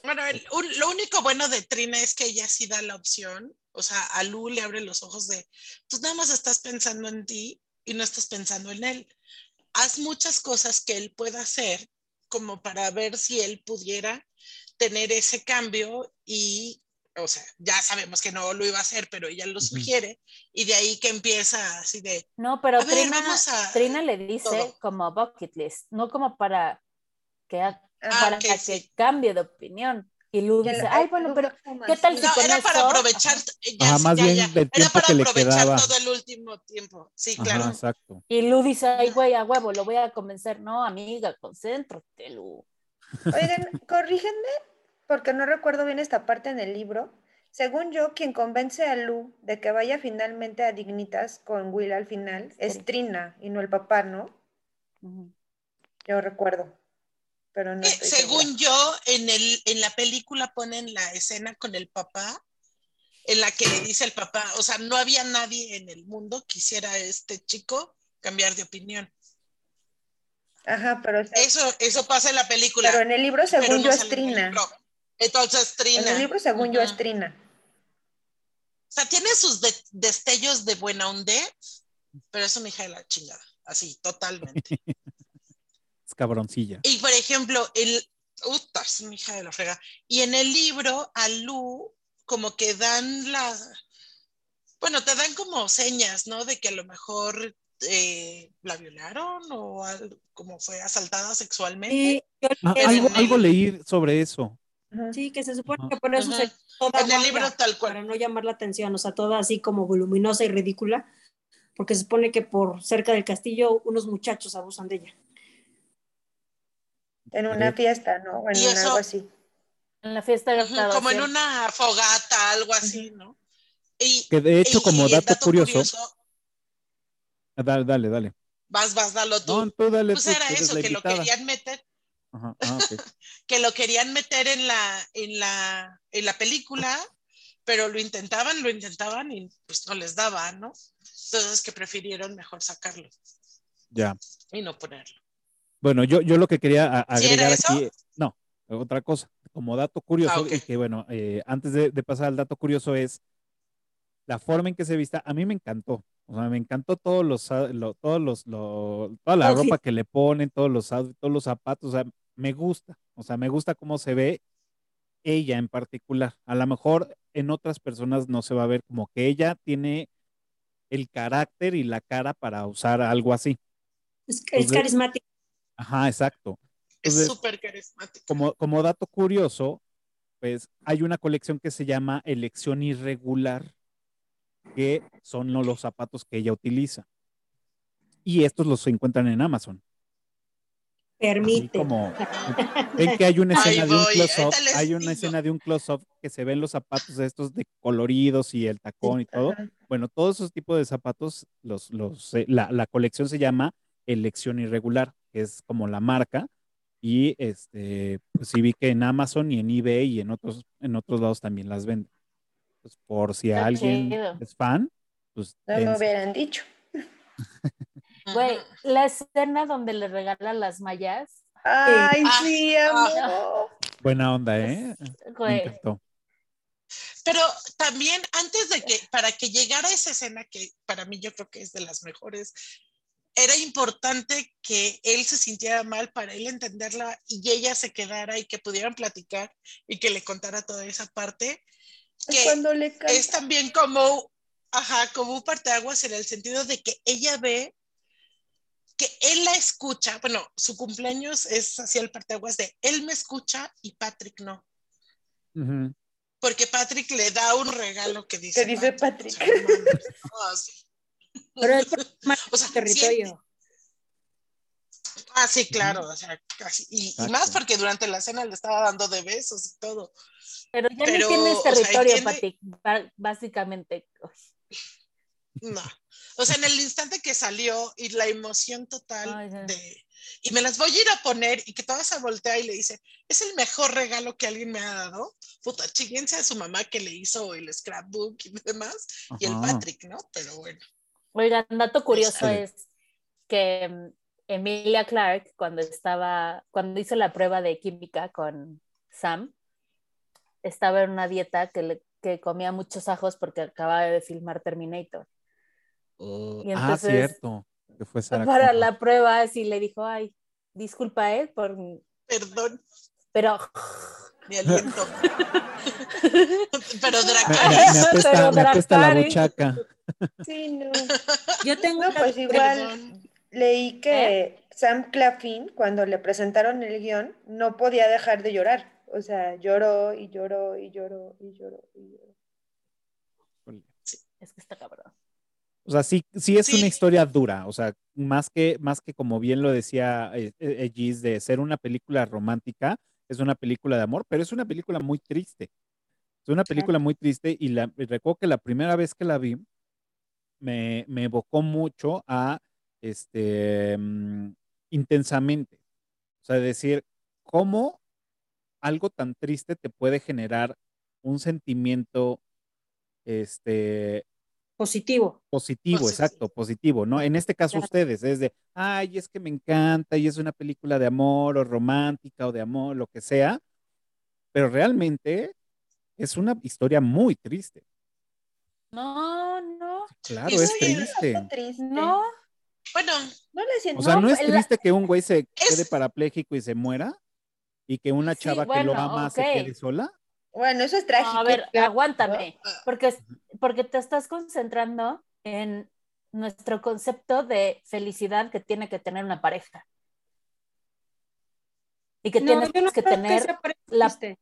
Bueno, el- un- lo único bueno de Trina es que ella sí da la opción. O sea, a Lu le abre los ojos de, tú nada más estás pensando en ti y no estás pensando en él. Haz muchas cosas que él pueda hacer como para ver si él pudiera tener ese cambio y, o sea, ya sabemos que no lo iba a hacer, pero ella lo sugiere y de ahí que empieza así de, No, pero A ver, Trina, vamos a- Trina le dice todo. como bucket list, no como para que, Ah, para que sí. cambie de opinión. Y Lu dice, lo- ay, bueno, pero ¿qué tal si no, con era para aprovechar, Ajá. ya, Ajá, más ya, bien ya. del era para que le aprovechar quedaba. todo el último tiempo. Sí, Ajá, claro. exacto. Y Lu dice, ay, güey, a huevo, lo voy a convencer. No, amiga, concéntrate, Lu. Oigan, corrígenme, porque no recuerdo bien esta parte en el libro. Según yo, quien convence a Lu de que vaya finalmente a Dignitas con Will al final es. Trina y no el papá, ¿no? Yo recuerdo, pero no Que, estoy según segura. yo, en, el, en la película ponen la escena con el papá, en la que le dice el papá, o sea, no había nadie en el mundo que hiciera este chico cambiar de opinión. Ajá, pero, Eso, eso pasa en la película. pero en el libro, según no yo, es en Trina. Entonces, Trina. En el libro, según yo, es. Trina. O sea, tiene sus de- destellos de buena onda, pero es una hija de la chingada. Así, totalmente. Cabroncilla. Y por ejemplo, el. Uta, es una hija de la frega. Y en el libro, a Lu, como que dan la. Bueno, te dan como señas, ¿no? De que a lo mejor eh, la violaron o al- como fue asaltada sexualmente. Sí, yo Ah, algo, algo leí sobre eso. Sí, que se supone que por eso Ajá. se toda En el libro tal cual. para no llamar la atención, o sea, toda así como voluminosa y ridícula, porque se supone que por cerca del castillo unos muchachos abusan de ella. En una fiesta, ¿no? O en Y un eso- algo así. En la fiesta de Ujú, como en una fogata, algo así, ¿no? Y, Que de hecho, y- como y dato curioso, Ah, dale, dale, dale. vas, vas, dalo tú. No, tú dale, pues tú, era tú eso, que lo querían meter. Ajá, ah, que lo querían meter en la, en la, en la película, pero lo intentaban, lo intentaban y pues no les daba, ¿no? Entonces que prefirieron mejor sacarlo Ya. y no ponerlo. Bueno, yo, yo lo que quería ¿Sí agregar eso? aquí, no, otra cosa, como dato curioso, Ah, que bueno, eh, antes de, de pasar al dato curioso es la forma en que se vista, a mí me encantó, o sea, me encantó todos los, lo- todos los, lo- toda la ropa que le ponen, todos los, todos los zapatos, o sea, me gusta, o sea, me gusta cómo se ve ella en particular. A lo mejor en otras personas no se va a ver como que ella tiene el carácter y la cara para usar algo así. Es, es Entonces- carismático. Ajá, exacto. Es súper carismático. como, como dato curioso, pues hay una colección que se llama Elección Irregular, que son lo- los zapatos que ella utiliza. Y estos los encuentran en Amazon. Así Permite. como ven que hay una escena de un close-up, hay una escena de un close-up que se ven los zapatos estos de coloridos y el tacón y todo. Bueno, todos esos tipos de zapatos, los, los, eh, la, la colección se llama Elección Irregular, que es como la marca. Y este, pues sí vi que en Amazon y en eBay y en otros, en otros lados también las venden. Pues por si Está alguien chido. es fan, pues No me hubieran dicho. Güey, la escena donde le regalan las mallas, Ay, Ah, sí, ah. amo. buena onda, ¿eh? Me güey, encantó. Pero también antes de que, para que llegara esa escena, que para mí yo creo que es de las mejores, era importante que él se sintiera mal para él entenderla y ella se quedara y que pudieran platicar y que le contara toda esa parte, Es que cuando le canta. es también como, ajá, como un parteaguas en el sentido de que ella ve que él la escucha, bueno, su cumpleaños es así el parteaguas de él me escucha y Patrick no. Ujú. Porque Patrick le da un regalo que dice. Que dice O Patrick. Pero es más O sea, territorio. Ah, sí, claro. O sea, casi. Y, más porque durante la cena le estaba dando de besos y todo. pero ya Pero, ni tienes o sea, territorio, Pati, básicamente. No. O sea, en el instante que salió y la emoción total Ay, sí. de. Y me las voy a ir a poner y que toda se voltea y le dice, es el mejor regalo que alguien me ha dado. Puta, chíguense a su mamá que le hizo el scrapbook y demás. Y el. Patrick, ¿no? Pero bueno. Oigan, dato curioso Sí. es que mm, Emilia Clark, cuando estaba, cuando hizo la prueba de química con Sam, estaba en una dieta que, le, que comía muchos ajos porque acababa de filmar Terminator. Y ah, cierto. Que fue Sarah para Connor. la prueba, sí le dijo, ay, disculpa, ¿eh? Por... Perdón, Pero mi aliento. Pero Me, Dracarys. me- me apesta, Pero me apesta la buchaca. Sí, no. Yo tengo No, pues igual Perdón. leí que ¿Eh? Sam Claflin, cuando le presentaron el guion, no podía dejar de llorar. O sea, lloró y lloró y lloró y lloró y lloró. es que está cabrón. O sea, sí, sí es Sí. una historia dura, o sea, más que, más que como bien lo decía eh, eh, Gis, de ser una película romántica, es una película de amor, pero es una película muy triste. Es una película muy triste y la, y recuerdo que la primera vez que la vi me, me evocó mucho a este mm, intensamente. O sea, decir cómo algo tan triste te puede generar un sentimiento este positivo. Positivo, Positivo. exacto, positivo, ¿no? En este caso Claro. ustedes, es de, ay, es que me encanta y es una película de amor o romántica o de amor, lo que sea, pero realmente es una historia muy triste. No, no, Claro, es triste. No. Bueno, No le siento. O sea, No, es la- triste que un güey se Es- quede parapléjico y se muera y que una Sí, chava que lo ama se quede sola. Bueno, eso es trágico. No, a ver, aguántame, Ah. porque, porque te estás concentrando en nuestro concepto de felicidad que tiene que tener una pareja. Y que No, tienes no que tener, la- triste.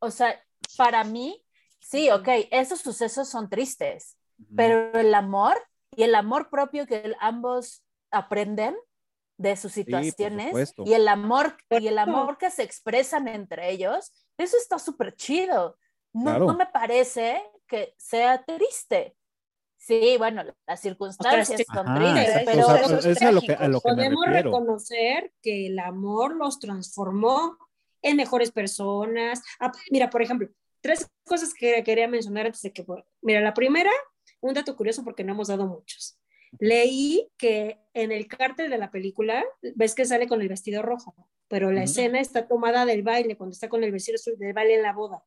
o sea, para mí, sí, ok, esos sucesos son tristes, pero el amor y el amor propio que ambos aprenden de sus situaciones y el amor y el amor que se expresan entre ellos, eso está súper chido. No, Claro. no me parece que sea triste. Sí, bueno, las circunstancias son tristes, pero o sea, eso es es a lo que, trágico. a lo que me Podemos reconocer que el amor los transformó en mejores personas. Ah, mira, por ejemplo, tres cosas que quería mencionar antes de que... Mira, la primera, un dato curioso porque no hemos dado muchos. Leí que en el cártel de la película, ves que sale con el vestido rojo, pero la escena está tomada del baile, cuando está con el vestido del baile en la boda,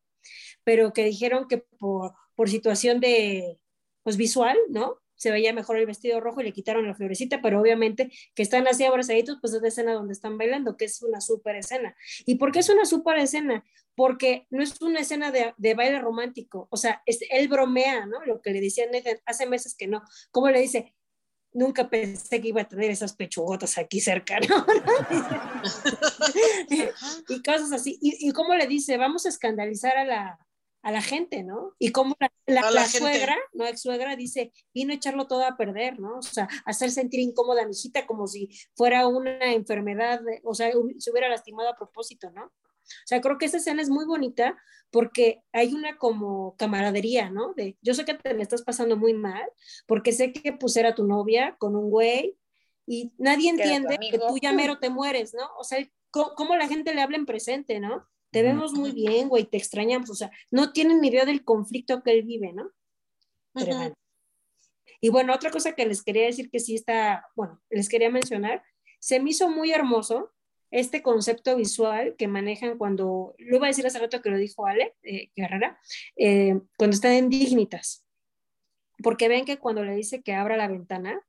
pero que dijeron que por, por situación de, pues visual, ¿no? Se veía mejor el vestido rojo y le quitaron la florecita, pero obviamente que están así abrazaditos, pues es la escena donde están bailando, que es una súper escena. ¿Y por qué es una súper escena? Porque no es una escena de, de baile romántico, o sea, es, él bromea, ¿no? Lo que le decía Nathan hace meses que no. ¿Cómo le dice? Nunca pensé que iba a tener esas pechugotas aquí cerca, ¿no? y cosas así. Y, y cómo le dice, vamos a escandalizar a la, a la gente, ¿no? Y cómo la, la, suegra, no ex suegra, dice, vino a echarlo todo a perder, ¿no? O sea, hacer sentir incómoda a mi hijita como si fuera una enfermedad, o sea, se hubiera lastimado a propósito, ¿no? O sea, creo que esa escena es muy bonita porque hay una como camaradería, ¿no? De, yo sé que te la estás pasando muy mal porque sé que pues era tu novia con un güey y nadie entiende que tú ya mero te mueres, ¿no? O sea, cómo la gente le habla en presente, ¿no? Te vemos muy bien, güey, te extrañamos, o sea, no tienen ni idea del conflicto que él vive, ¿no? Y bueno, otra cosa que les quería decir que sí está, bueno, les quería mencionar, se me hizo muy hermoso este concepto visual que manejan cuando, lo iba a decir hace rato que lo dijo Ale eh, Guerrera, eh, cuando están en Dignitas, porque ven que cuando le dice que abra la ventana,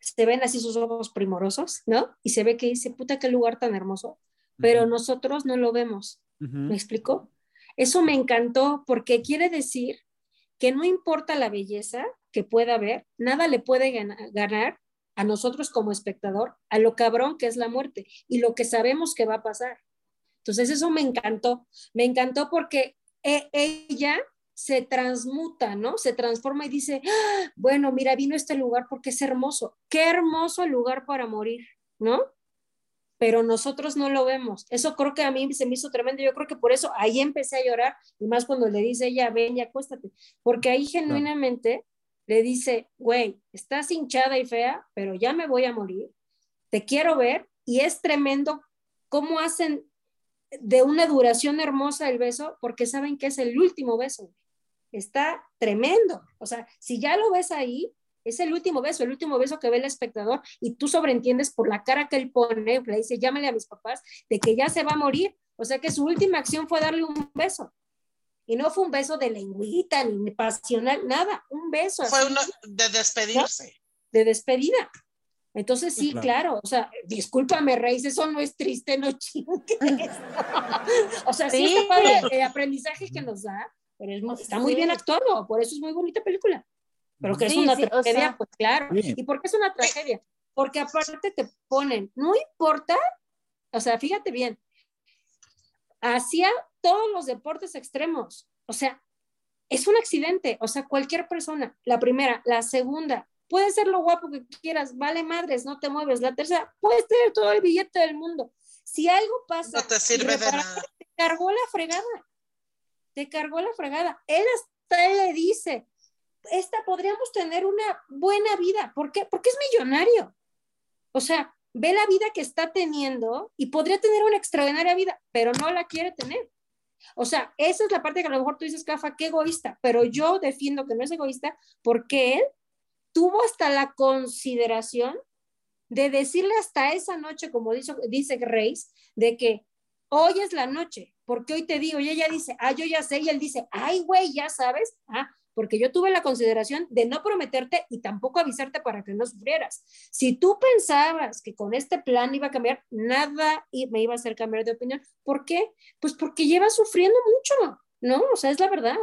se ven así sus ojos primorosos, ¿no? Y se ve que dice, puta, qué lugar tan hermoso, pero nosotros no lo vemos. ¿Me explico? Eso me encantó porque quiere decir que no importa la belleza que pueda haber, nada le puede gana- ganar a nosotros como espectador a lo cabrón que es la muerte y lo que sabemos que va a pasar. Entonces eso me encantó, me encantó porque e- ella se transmuta, ¿no? Se transforma y dice, "Ah, bueno, mira, vino este lugar porque es hermoso, qué hermoso lugar para morir, ¿no? Pero nosotros no lo vemos. Eso creo que a mí se me hizo tremendo. Yo creo que por eso ahí empecé a llorar, y más cuando le dice ella, ven y acuéstate, porque ahí genuinamente le dice, güey, estás hinchada y fea, pero ya me voy a morir, te quiero ver, y es tremendo cómo hacen de una duración hermosa el beso, porque saben que es el último beso. Está tremendo. O sea, si ya lo ves ahí, es el último beso, el último beso que ve el espectador y tú sobreentiendes por la cara que él pone, le dice, llámale a mis papás, de que ya se va a morir. O sea que su última acción fue darle un beso. Y no fue un beso de lengüita ni pasional, nada, un beso Fue así uno de despedirse. de despedida. Entonces sí, Claro. claro, o sea, discúlpame, Reis, eso no es triste, no chingues. o sea, sí, Sí. está padre el aprendizaje que nos da, pero es está muy Sí. bien actuado, por eso es muy bonita película. Pero que es Sí, una sí, o tragedia, sea- pues claro. Sí. ¿Y por qué es una tragedia? Porque aparte te ponen, no importa, o sea, fíjate bien, hacia todos los deportes extremos, o sea, es un accidente, o sea, cualquier persona, la primera, la segunda, puede ser lo guapo que quieras, vale madres, no te mueves, la tercera, puedes tener todo el billete del mundo. Si algo pasa, No te sirve de nada. te cargó la fregada, te cargó la fregada. Él hasta él le dice, esta podríamos tener una buena vida. ¿Por qué? Porque es millonario. O sea, ve la vida que está teniendo y podría tener una extraordinaria vida, pero no la quiere tener. O sea, esa es la parte que a lo mejor tú dices, Cafa, qué egoísta, pero yo defiendo que no es egoísta porque él tuvo hasta la consideración de decirle hasta esa noche, como dice, dice Reis, de que hoy es la noche, porque hoy te digo, y ella dice, ah, yo ya sé, y él dice, ay, güey, ya sabes, ah, porque yo tuve la consideración de no prometerte y tampoco avisarte para que no sufrieras. Si tú pensabas que con este plan iba a cambiar, nada y me iba a hacer cambiar de opinión. ¿Por qué? Pues porque lleva sufriendo mucho, ¿no? O sea, es la verdad.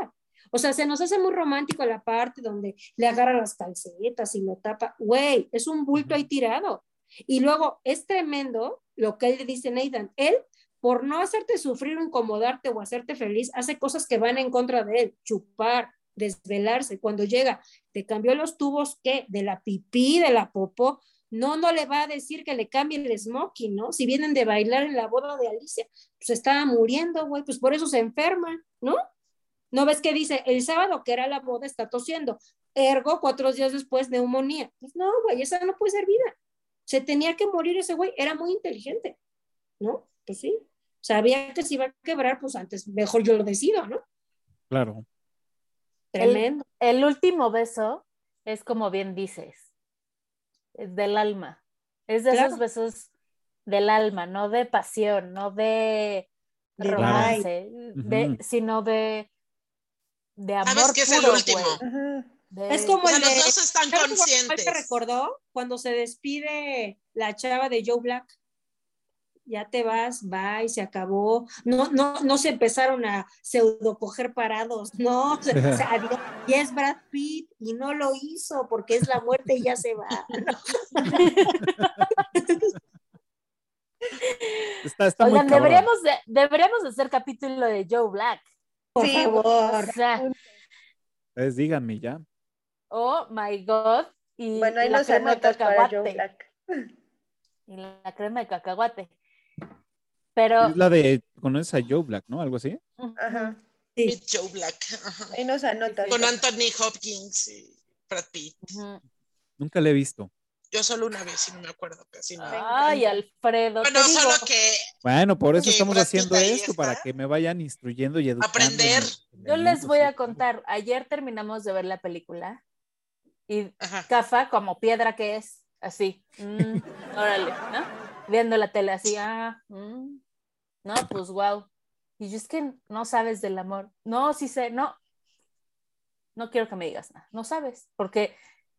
O sea, se nos hace muy romántico la parte donde le agarra las calcetas y lo tapa. Güey, es un bulto ahí tirado. Y luego es tremendo lo que él le dice Nathan. Él, por no hacerte sufrir o incomodarte o hacerte feliz, hace cosas que van en contra de él. Chupar, desvelarse. Cuando llega, te cambió los tubos, ¿qué? De la pipí, de la popó. No, no le va a decir que le cambie el smoking, ¿no? Si vienen de bailar en la boda de Alicia, pues estaba muriendo, güey, pues por eso se enferma, ¿no? ¿No ves que dice, el sábado que era la boda está tosiendo? Ergo, cuatro días después, neumonía. Pues no, güey, esa no puede ser vida. Se tenía que morir ese güey, era muy inteligente, ¿no? Pues sí. Sabía que se iba a quebrar, pues antes, mejor yo lo decido, ¿no? Claro. Tremendo. El último beso es como bien dices, es del alma. Es de Claro. esos besos del alma, no de pasión, no de De romance, de- sino de, de amor ¿Sabes qué es el puro, último? güey. Ujú. De- Es como O sea, el los de- dos están ¿Sabes cuál conscientes. me recordó cuando se despide la chava de Joe Black? Ya te vas, bye, se acabó. No, no, no se empezaron a pseudo coger parados, no. o sea, adiós. y es Brad Pitt y no lo hizo porque es la muerte y ya se va. Está, está muy Oigan, cabrón. deberíamos de, deberíamos de hacer capítulo de Joe Black. Por Sí, O favor. sea, Ustedes díganme ya. oh my God. Y, Bueno, ahí y la nos crema de anotas para Joe cacahuate. Black. Y la crema de cacahuate. Pero. Es la de, conoces a Joe Black, ¿no? Algo así. Ajá. Sí. Joe Black. ajá. Nos anotas. Con Anthony Hopkins y Brad Pitt. Nunca la he visto. Yo solo una vez, y no me acuerdo casi no. Ay, Alfredo. Bueno, te digo, solo que Bueno, por eso estamos haciendo esto, para que me vayan instruyendo y educando. en Aprender. yo les voy a contar. Ayer terminamos de ver la película y Ajá. Cafa, como piedra que es, así. mm, órale, ¿no? Viendo la tele así, ah, mm, no, pues wow. Y yo es que no sabes del amor. No, sí sé, no. No quiero que me digas nada. No sabes. Porque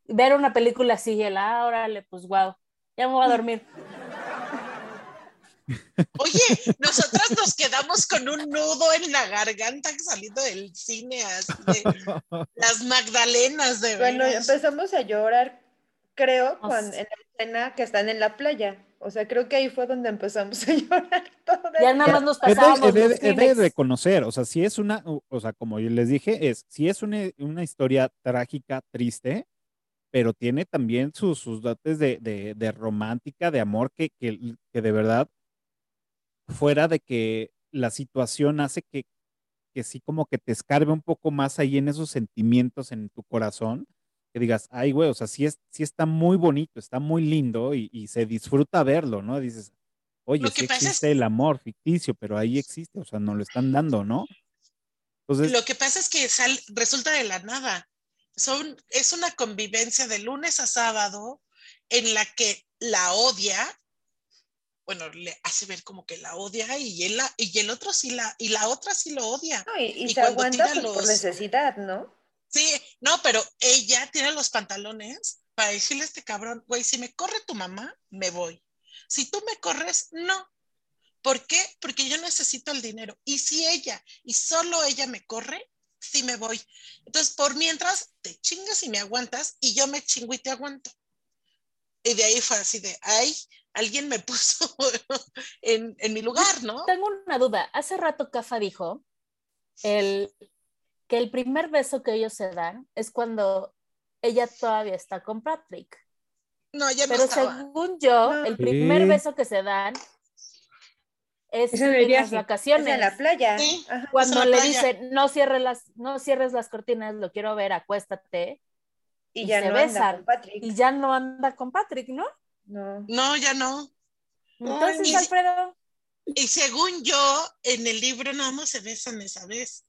ver una película así y el, ah, órale, pues wow. Ya me voy a dormir. Oye, nosotras nos quedamos con un nudo en la garganta saliendo del cine, así de las Magdalenas de Bueno, empezamos a llorar, creo, sea- en la escena que están en la playa. O sea, creo que ahí fue donde empezamos a llorar todas. Ya nada más nos He de- pasábamos he de- los he de reconocer, o sea, si es una, o o sea, como yo les dije, es, si es una, una historia trágica, triste, pero tiene también sus, sus dotes de, de, de romántica, de amor, que, que, que de verdad, fuera de que la situación hace que, que sí como que te escarbe un poco más ahí en esos sentimientos en tu corazón, que digas, ay, güey, o sea, sí, es, sí está muy bonito, está muy lindo y, y se disfruta verlo, ¿no? Dices, oye, sí es- existe el amor ficticio, pero ahí existe, o sea, nos lo están dando, ¿no? Entonces, Lo que pasa es que sal- resulta de la nada. Son, es una convivencia de lunes a sábado en la que la odia, bueno, le hace ver como que la odia y, él la- y el otro sí la, y la otra sí lo odia. No, y, y y se cuando aguanta pues, por necesidad, ¿no? Sí, no, pero ella tiene los pantalones para decirle a este cabrón, güey, si me corre tu mamá, me voy. Si tú me corres, no. ¿Por qué? Porque yo necesito el dinero. Y si ella, y solo ella me corre, sí me voy. Entonces, por mientras, te chingas y me aguantas, y yo me chingo y te aguanto. Y de ahí fue así de, ay, alguien me puso en, en mi lugar, ¿no? Tengo una duda. Hace rato Cafa dijo el, que el primer beso que ellos se dan es cuando ella todavía está con Patrick. No, ya no Pero estaba. según yo, No. el primer Sí. beso que se dan es, Es en las. Es vacaciones. en la playa. Sí. Cuando le playa. dicen, no cierres las, no cierres las cortinas, lo quiero ver, acuéstate. Y, y ya se no anda besan. con Patrick. Y ya no anda con Patrick, ¿no? No. No, ya no. Entonces, Ay, Alfredo, Y según yo, en el libro nada más se besan esa vez.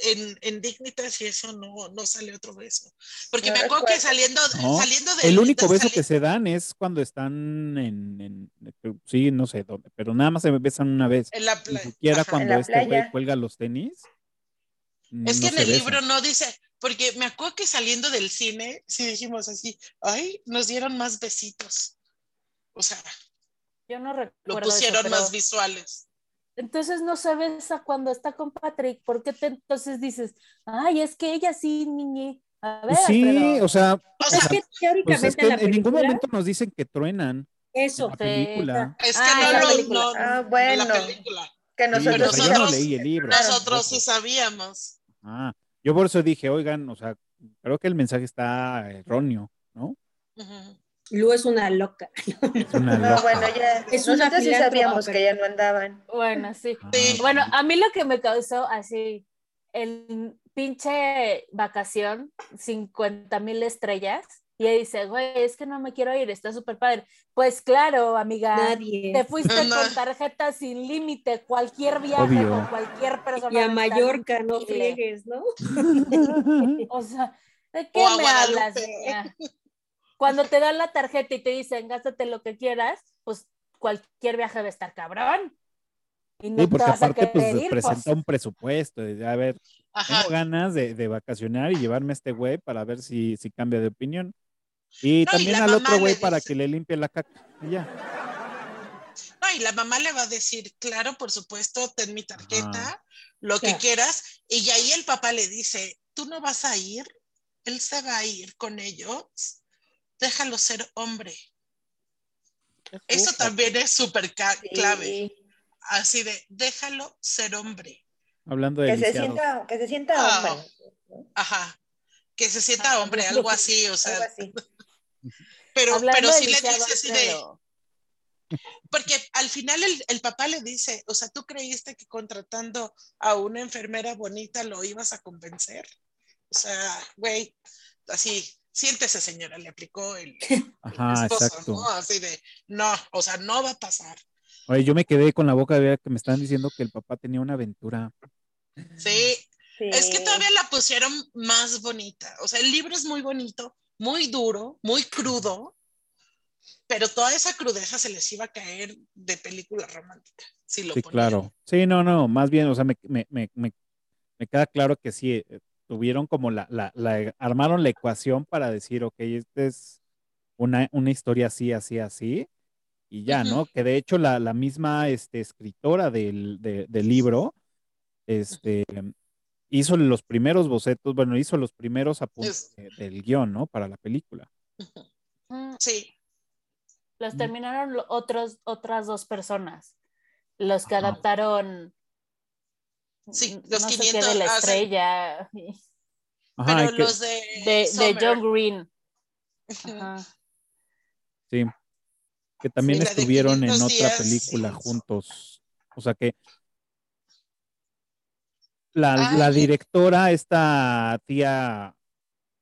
En, en Dignitas y eso no, no sale otro beso. Porque me acuerdo que saliendo, No, saliendo del- el único de beso sali- que se dan es cuando están en, en- sí, no sé dónde, pero nada más se besan una vez. en la Ni playa. siquiera Ajá. cuando este güey cuelga los tenis. Es no que en el besan. libro no dice, porque me acuerdo que saliendo del cine, sí dijimos así, ay, nos dieron más besitos. O sea, yo no recuerdo. lo eso, pusieron pero- más visuales. Entonces no se besa cuando está con Patrick. ¿Por qué te entonces dices, ay, es que ella sí, niñi? A ver, Pues sí, Alfredo. o sea, O sea, Es que pues teóricamente es que en la en, en ningún momento nos dicen que truenan en eso, la Sí. película. es que Ah, en no, lo, no, Ah, no bueno. la película. Que Sí, nosotros, o sea, yo no nosotros- leí el libro. Nosotros sí sabíamos. Ah, yo por eso dije, oigan, o sea, creo que el mensaje está erróneo, ¿no? Ujú. Lu es una loca. Es una No, bueno, ya. Es una nosotros sí sabíamos pero- que ya no andaban. Bueno, sí. Ah, Sí. Bueno, a mí lo que me causó así, el pinche vacación, 50 mil estrellas. Y ella dice, güey, es que no me quiero ir, está súper padre. Pues claro, amiga, Nadie. te fuiste No. con tarjeta sin límite, cualquier viaje Obvio. con cualquier persona. Y a Mallorca, no friegues, ¿no? O sea, ¿de qué O me hablas? Niña? Cuando te dan la tarjeta y te dicen, gástate lo que quieras, pues cualquier viaje va a estar cabrón. Y no Sí, te porque a aparte pues ir, presenta pues. un presupuesto, de, a ver, Ajá. tengo ganas de, de vacacionar y llevarme a este güey para ver si, si cambia de opinión. Y No, y también la al otro güey le para que le limpie la caca. Y ya. No, y la mamá le va a decir, claro, por supuesto, ten mi tarjeta, lo que quieras. Y ahí el papá le dice, tú no vas a ir, él se va a ir con ellos, déjalo ser hombre. Eso también es súper Sí. clave, así de, déjalo ser hombre. Hablando de Que se sienta, que se sienta Ah. hombre. Ajá. Que se sienta Ah, hombre, algo así, o Algo sea, así. pero, Hablando pero sí le dice así de, Porque al final el, el papá le dice, o sea, ¿tú creíste que contratando a una enfermera bonita lo ibas a convencer? O sea, güey, así, siéntese señora, le aplicó el, el Ajá, esposo, exacto. ¿no? Así de, no, o sea, no va a pasar. Oye, yo me quedé con la boca abierta que me estaban diciendo que el papá tenía una aventura. Sí, Sí. es que todavía la pusieron más bonita. O sea, el libro es muy bonito, muy duro, muy crudo, pero toda esa crudeza se les iba a caer de película romántica. Si lo Sí, ponían. claro. Sí, no, no, más bien, o sea, me, me, me, me, me queda claro que sí, eh, tuvieron como la, la, la, armaron la ecuación para decir, ok, esta es una, una historia así, así, así, y ya, ¿no? Que de hecho la, la misma este, escritora del, de- del libro, este, hizo los primeros bocetos, bueno, hizo los primeros apuntes Es- de- del guion, ¿no? Para la película. Mm, Sí, Los Mm. terminaron otros, otras dos personas. Los que Ajá. adaptaron. Sí, los no sé qué 500 de la hacen- estrella. Ajá, pero que- los de, De, de. John Green. Ajá. Sí, que también Sí, estuvieron en 500 otra película sí. juntos. O sea que la, Ay. la directora, esta tía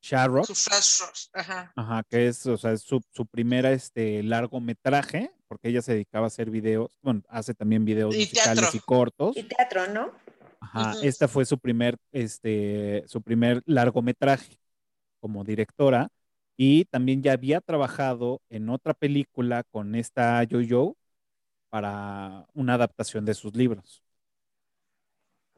Sharrock, Su flash rush, Ajá. ajá, que es, o sea, es su, su primera este, largometraje, porque ella se dedicaba a hacer videos, bueno, hace también videos Y musicales teatro. y cortos. Y teatro, ¿no? Ajá, esta fue su primer, este, su primer largometraje como directora y también ya había trabajado en otra película con esta Yo-Yo para una adaptación de sus libros.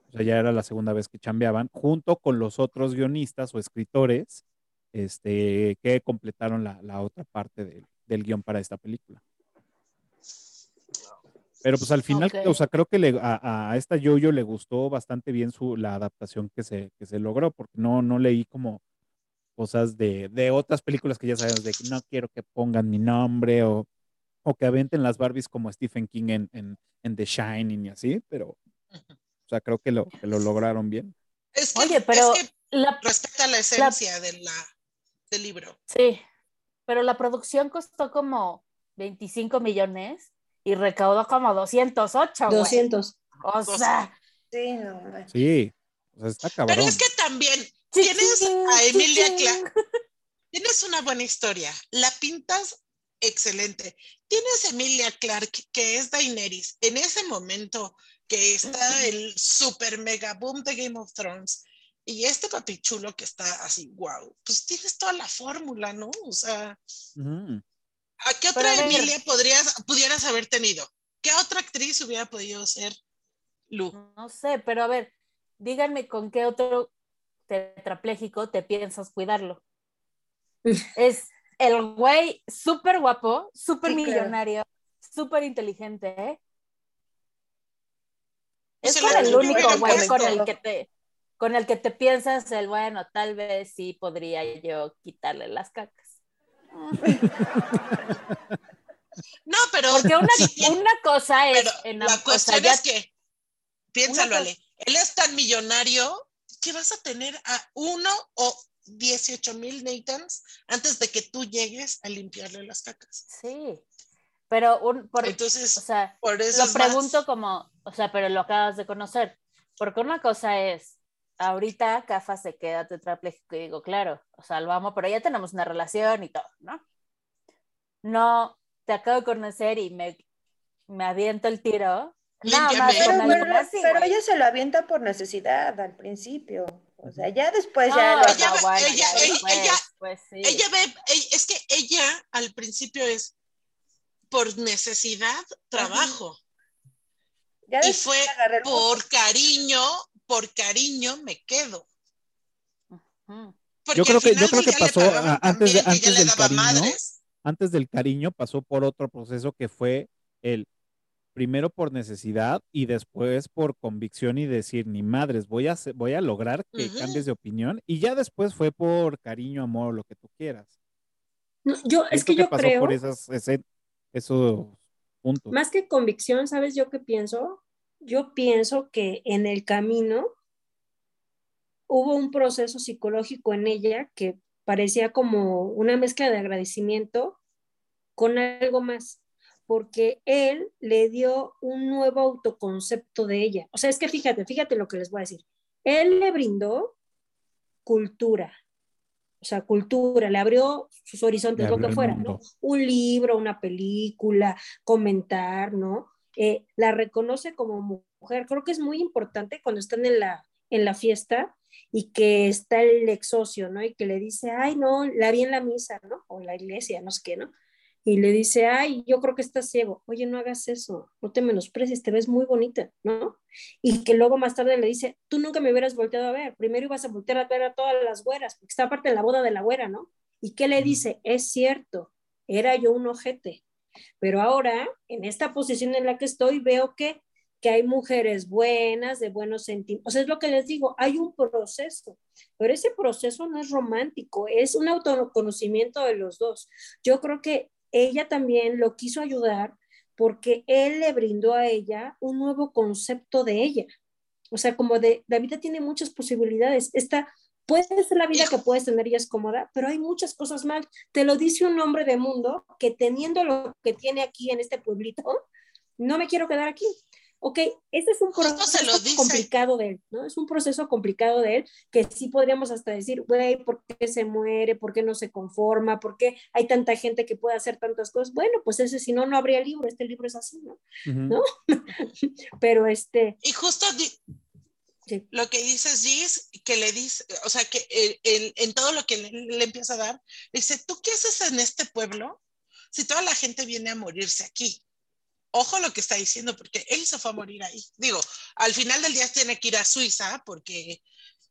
O sea, ya era la segunda vez que chambeaban, junto con los otros guionistas o escritores este, que completaron la, la otra parte del- del guion para esta película. Pero pues al final, Ok. o sea, creo que le- a, a esta Yo-Yo le gustó bastante bien su, la adaptación que se, que se logró, porque no, no leí como cosas de, de otras películas que ya sabemos de que no quiero que pongan mi nombre o, o que aventen las Barbies como Stephen King en, en, en The Shining y así, pero o sea, creo que lo, que lo lograron bien. Es que, Oye, pero es que la, respeta la esencia de la, del libro. sí, pero la producción costó como 25 millones y recaudó como 208, güey. 200. O sea, Sí, no. Sí, o sea, está cabrón. Pero es que también tienes a Emilia. Clarke, tienes una buena historia, la pintas excelente. Tienes a Emilia Clarke, que es Daenerys, en ese momento que está el super mega boom de Game of Thrones, y este papichulo que está así, wow, pues tienes toda la fórmula, ¿no? O sea, Ujú. ¿A qué Pero otra a ver. Emilia podrías, pudieras haber tenido? ¿Qué otra actriz hubiera podido ser Lu? No sé, pero a ver, díganme con qué otro tetrapléjico te piensas cuidarlo. es el güey súper guapo, súper Sí, claro. millonario, súper inteligente, Es con el único güey con el que te con el que te piensas el bueno, tal vez sí podría yo quitarle las cacas. No, pero Porque una, cosa es enam- la cuestión ya- es que, piénsalo, Ale, él es tan millonario que vas a tener a uno o 18 mil Nathans antes de que tú llegues a limpiarle las cacas. Sí, pero un, por, Entonces, o sea, por eso lo más- pregunto como, o sea, pero lo acabas de conocer, porque una cosa es ahorita Cafa se queda tetrapléjico y digo, claro, o sea, lo amo, pero ya tenemos una relación y todo, ¿no? No, te acabo de conocer y me, me aviento el tiro. Nada más Pero, algo pero- así, pero güey. ella se lo avienta por necesidad al principio. O sea, ya después No, ya lo no, Ella ve- bueno, ella- ya ella- después, ella- pues sí. Ella ve, ella- es que ella al principio es por necesidad, trabajo. ya Y fue por cariño, por cariño me quedo. Porque Yo creo que- yo creo que pasó, ah, antes de- antes le del daba cariño, madres. Antes del cariño pasó por otro proceso que fue el primero por necesidad y después por convicción y decir, ni madres, voy a, hacer- voy a lograr que cambies de opinión. Y ya después fue por cariño, amor, lo que tú quieras. No, yo, es Siento que yo pasó creo, por esas, ese- esos puntos. más que convicción, ¿sabes yo qué pienso? Yo pienso que en el camino hubo un proceso psicológico en ella que parecía como una mezcla de agradecimiento con algo más, porque él le dio un nuevo autoconcepto de ella. O sea, es que fíjate, fíjate lo que les voy a decir. Él le brindó cultura, o sea, cultura, le abrió sus horizontes, lo que fuera. ¿no? Un libro, una película, comentar, ¿no? Eh, la reconoce como mujer. Creo que es muy importante cuando están en la, en la fiesta y que está el ex socio, ¿no? Y que le dice, ay, no, la vi en la misa, ¿no? O en la iglesia, no sé qué, ¿no? Y le dice, ay, yo creo que estás ciego. Oye, no hagas eso, no te menosprecies, te ves muy bonita, ¿no? Y que luego más tarde le dice, tú nunca me hubieras volteado a ver, primero ibas a voltear a ver a todas las güeras, porque está aparte de la boda de la güera, ¿no? ¿Y qué le dice? Es cierto, era yo un ojete, pero ahora, en esta posición en la que estoy, veo que, que hay mujeres buenas, de buenos sentimientos. O sea, es lo que les digo, hay un proceso, pero ese proceso no es romántico, es un autoconocimiento de los dos. Yo creo que ella también lo quiso ayudar porque él le brindó a ella un nuevo concepto de ella. O sea, como de, la vida tiene muchas posibilidades. Esta puede ser la vida que puedes tener y es cómoda, pero hay muchas cosas mal. Te lo dice un hombre de mundo que teniendo lo que tiene aquí en este pueblito, no me quiero quedar aquí. Ok, este es un proceso complicado de él, ¿no? Es un proceso complicado de él que sí podríamos hasta decir, güey, ¿por qué se muere? ¿Por qué no se conforma? ¿Por qué hay tanta gente que puede hacer tantas cosas? Bueno, pues ese si no, no habría libro, este libro es así, ¿no? ¿no? Pero este, Y justo Sí. lo que dices, Gis, que le dice, o sea, que el- en todo lo que le, le empieza a dar, dice, ¿tú qué haces en este pueblo si toda la gente viene a morirse aquí? Ojo lo que está diciendo, porque él se fue a morir ahí. Digo, al final del día tiene que ir a Suiza porque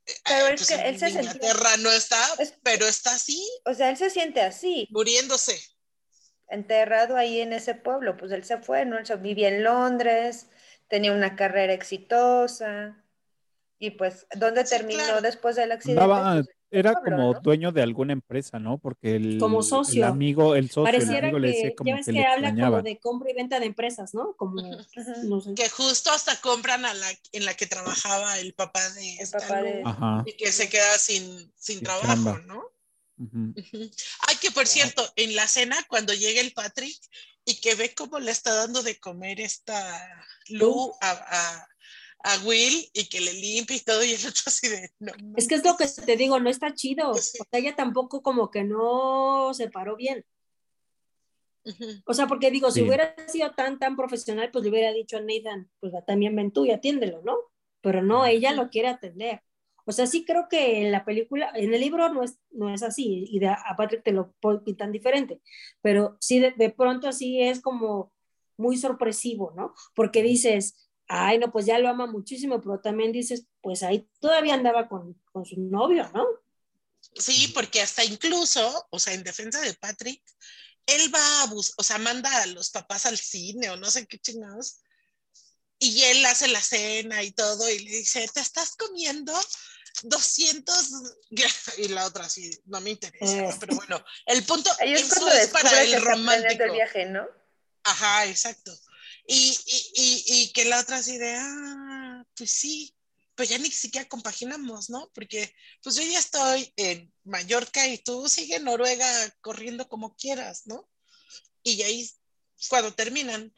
eh, Pero es pues, que en él se sentía- Inglaterra no está, Es- pero está así, O sea, él se siente así, muriéndose. enterrado ahí en ese pueblo. Pues él se fue, ¿no? Él se- vivía en Londres, tenía una carrera exitosa. Y pues, ¿dónde Sí, terminó claro. después del accidente? Pues, era como ¿no? dueño de alguna empresa, ¿no? Porque el, Como socio. el amigo, el socio, el pareciera amigo le decía que, como ya ves que que, le habla extrañaba. como de compra y venta de empresas, ¿no? Como, no sé. Que justo hasta compran a la en la que trabajaba el papá de El esta papá de- y que se queda sin, sin trabajo, chamba. ¿no? ujú. Ujú. Ay, que por cierto, en la cena, cuando llega el Patrick y que ve cómo le está dando de comer esta Lu a, a- a Will y que le limpia y todo, y el otro así de. No, Es que es lo que te digo, no está chido. O Pues sí. sea, ella tampoco como que no se paró bien. O sea, porque digo, si Sí. hubiera sido tan, tan profesional, pues le hubiera dicho a Nathan, pues también ven tú y atiéndelo, ¿no? Pero no, ella lo quiere atender. O sea, sí creo que en la película, en el libro no es, no es así, y de, a Patrick te lo pintan diferente, pero sí de, de pronto así es como muy sorpresivo, ¿no? Porque dices, ay, no, pues ya lo ama muchísimo, pero también dices, pues ahí todavía andaba con, con su novio, ¿no? Sí, porque hasta incluso, o sea, en defensa de Patrick, él va a bus o sea, manda a los papás al cine o no sé qué chingados, y él hace la cena y todo, y le dice, ¿te estás comiendo 200? Y la otra así, no me interesa, ¿no? Eh. pero bueno, el punto, eso es para el romántico. el viaje, ¿no? Ajá, exacto. Y, y, y, y que la otra así de, ah, pues sí, pues ya ni siquiera compaginamos, ¿no? Porque pues yo ya estoy en Mallorca y tú sigue en Noruega corriendo como quieras, ¿no? Y ahí cuando terminan,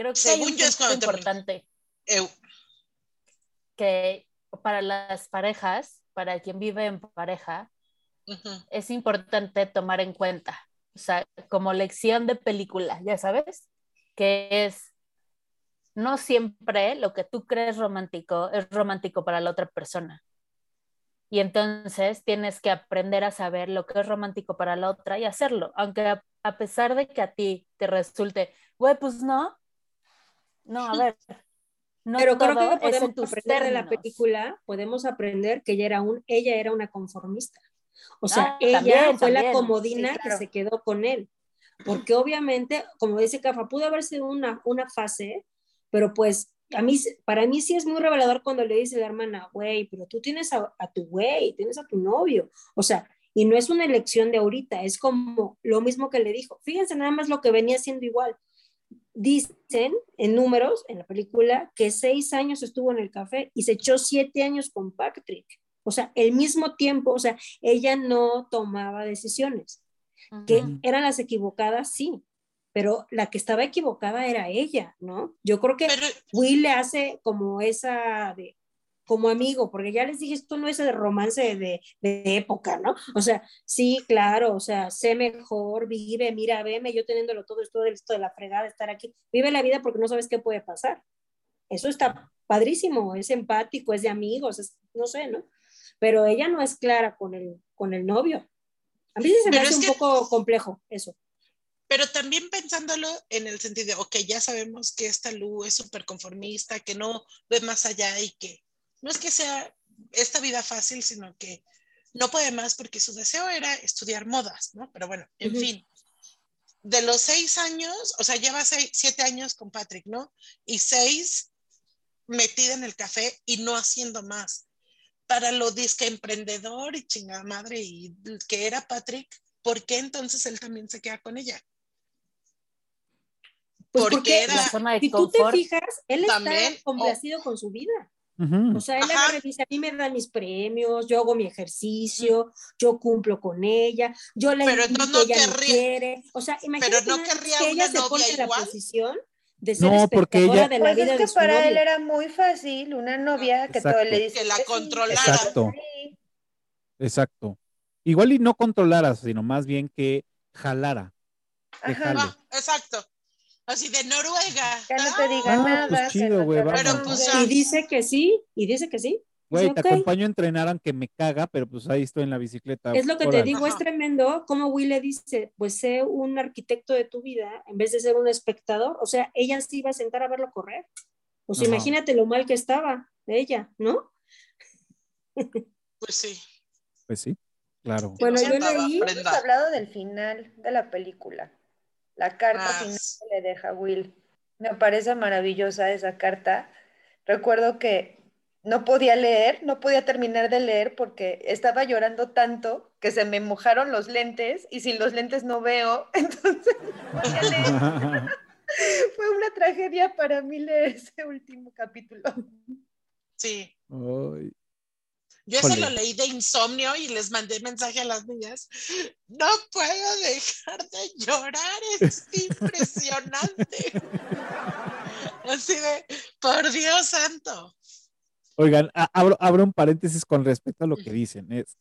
Creo que Según hay un yo es cuando importante que para las parejas, para quien vive en pareja, es importante tomar en cuenta, o sea, como lección de película, ya sabes, que es no siempre lo que tú crees romántico es romántico para la otra persona. Y entonces tienes que aprender a saber lo que es romántico para la otra y hacerlo, aunque a, a pesar de que a ti te resulte, güey, pues no, no, a ver. No Pero creo que podemos aprender de la película, podemos aprender que ella era, un, ella era una conformista. O sea, Ah, ella también, fue la comodina Sí, que se quedó con él. Porque obviamente, como dice Cafa, pudo haber sido una, una fase, pero pues a mí, para mí sí es muy revelador cuando le dice la hermana, güey, pero tú tienes a, a tu güey, tienes a tu novio. O sea, y no es una elección de ahorita, es como lo mismo que le dijo. Fíjense nada más lo que venía siendo igual. Dicen en números en la película que seis años estuvo en el café y se echó siete años con Patrick. O sea, el mismo tiempo, o sea, ella no tomaba decisiones. Que eran las equivocadas, sí, pero la que estaba equivocada era ella, ¿no? Yo creo que Pero, Will le hace como esa de como amigo, porque ya les dije, esto no es de romance de, de época, ¿no? O sea, sí, claro, o sea, sé mejor, vive, mira, veme, yo teniéndolo todo esto, esto de la fregada, estar aquí, vive la vida porque no sabes qué puede pasar. Eso está padrísimo, es empático, es de amigos, es, no sé, ¿no? Pero ella no es clara con el, con el novio. A mí se me hace un que- poco complejo eso. pero también pensándolo en el sentido de, ok, ya sabemos que esta Lu es súper conformista, que no ve más allá y que no es que sea esta vida fácil, sino que no puede más porque su deseo era estudiar modas, ¿no? Pero bueno, en fin. De los seis años, o sea, lleva seis, siete años con Patrick, ¿no? Y seis metida en el café y no haciendo más. Para lo disque emprendedor y chingada madre y que era Patrick, ¿por qué entonces él también se queda con ella? Pues Porque porque era- La zona de si tú te confort. fijas, él También, está complacido con su vida. Ujú. O sea, él Ajá. agarra y dice, a mí me dan mis premios, yo hago mi ejercicio, yo cumplo con ella, yo le Pero invito, no ella no querría- quiere. O sea, imagínate no querría que ella se pone la posición de ser No, porque ella- de la Pues vida es de que su para él era muy fácil una novia que todo Exacto. le dice Que la controlara. Exacto. sí. Exacto. Igual y no controlara, sino más bien que jalara. que Ajá. Ah, exacto. Así de Noruega. Que no te Ah, diga Ah, nada. pues chido, no te vamos. Pero, pues. Y dice que sí, y dice que sí. Güey, te acompaño a entrenar aunque me caga, pero pues ahí estoy en la bicicleta. Es lo que te digo, es tremendo como Will le dice, pues sé un arquitecto de tu vida en vez de ser un espectador. O sea, ella sí iba a sentar a verlo correr. O sea, Ajá. imagínate lo mal que estaba ella, ¿no? Pues sí. Pues sí, claro. Bueno, yo leí- Hemos hablado del final de la película. La carta Ah, final que le deja Will. Me parece maravillosa esa carta. Recuerdo que no podía leer, no podía terminar de leer porque estaba llorando tanto que se me mojaron los lentes y sin los lentes no veo. Entonces, no podía leer. fue una tragedia para mí leer ese último capítulo. Sí. Ay, Yo ese lo leí de insomnio y les mandé mensaje a las niñas. No puedo dejar de llorar, es impresionante. Así de, por Dios santo. Oigan, abro, abro un paréntesis con respecto a lo que dicen. Es,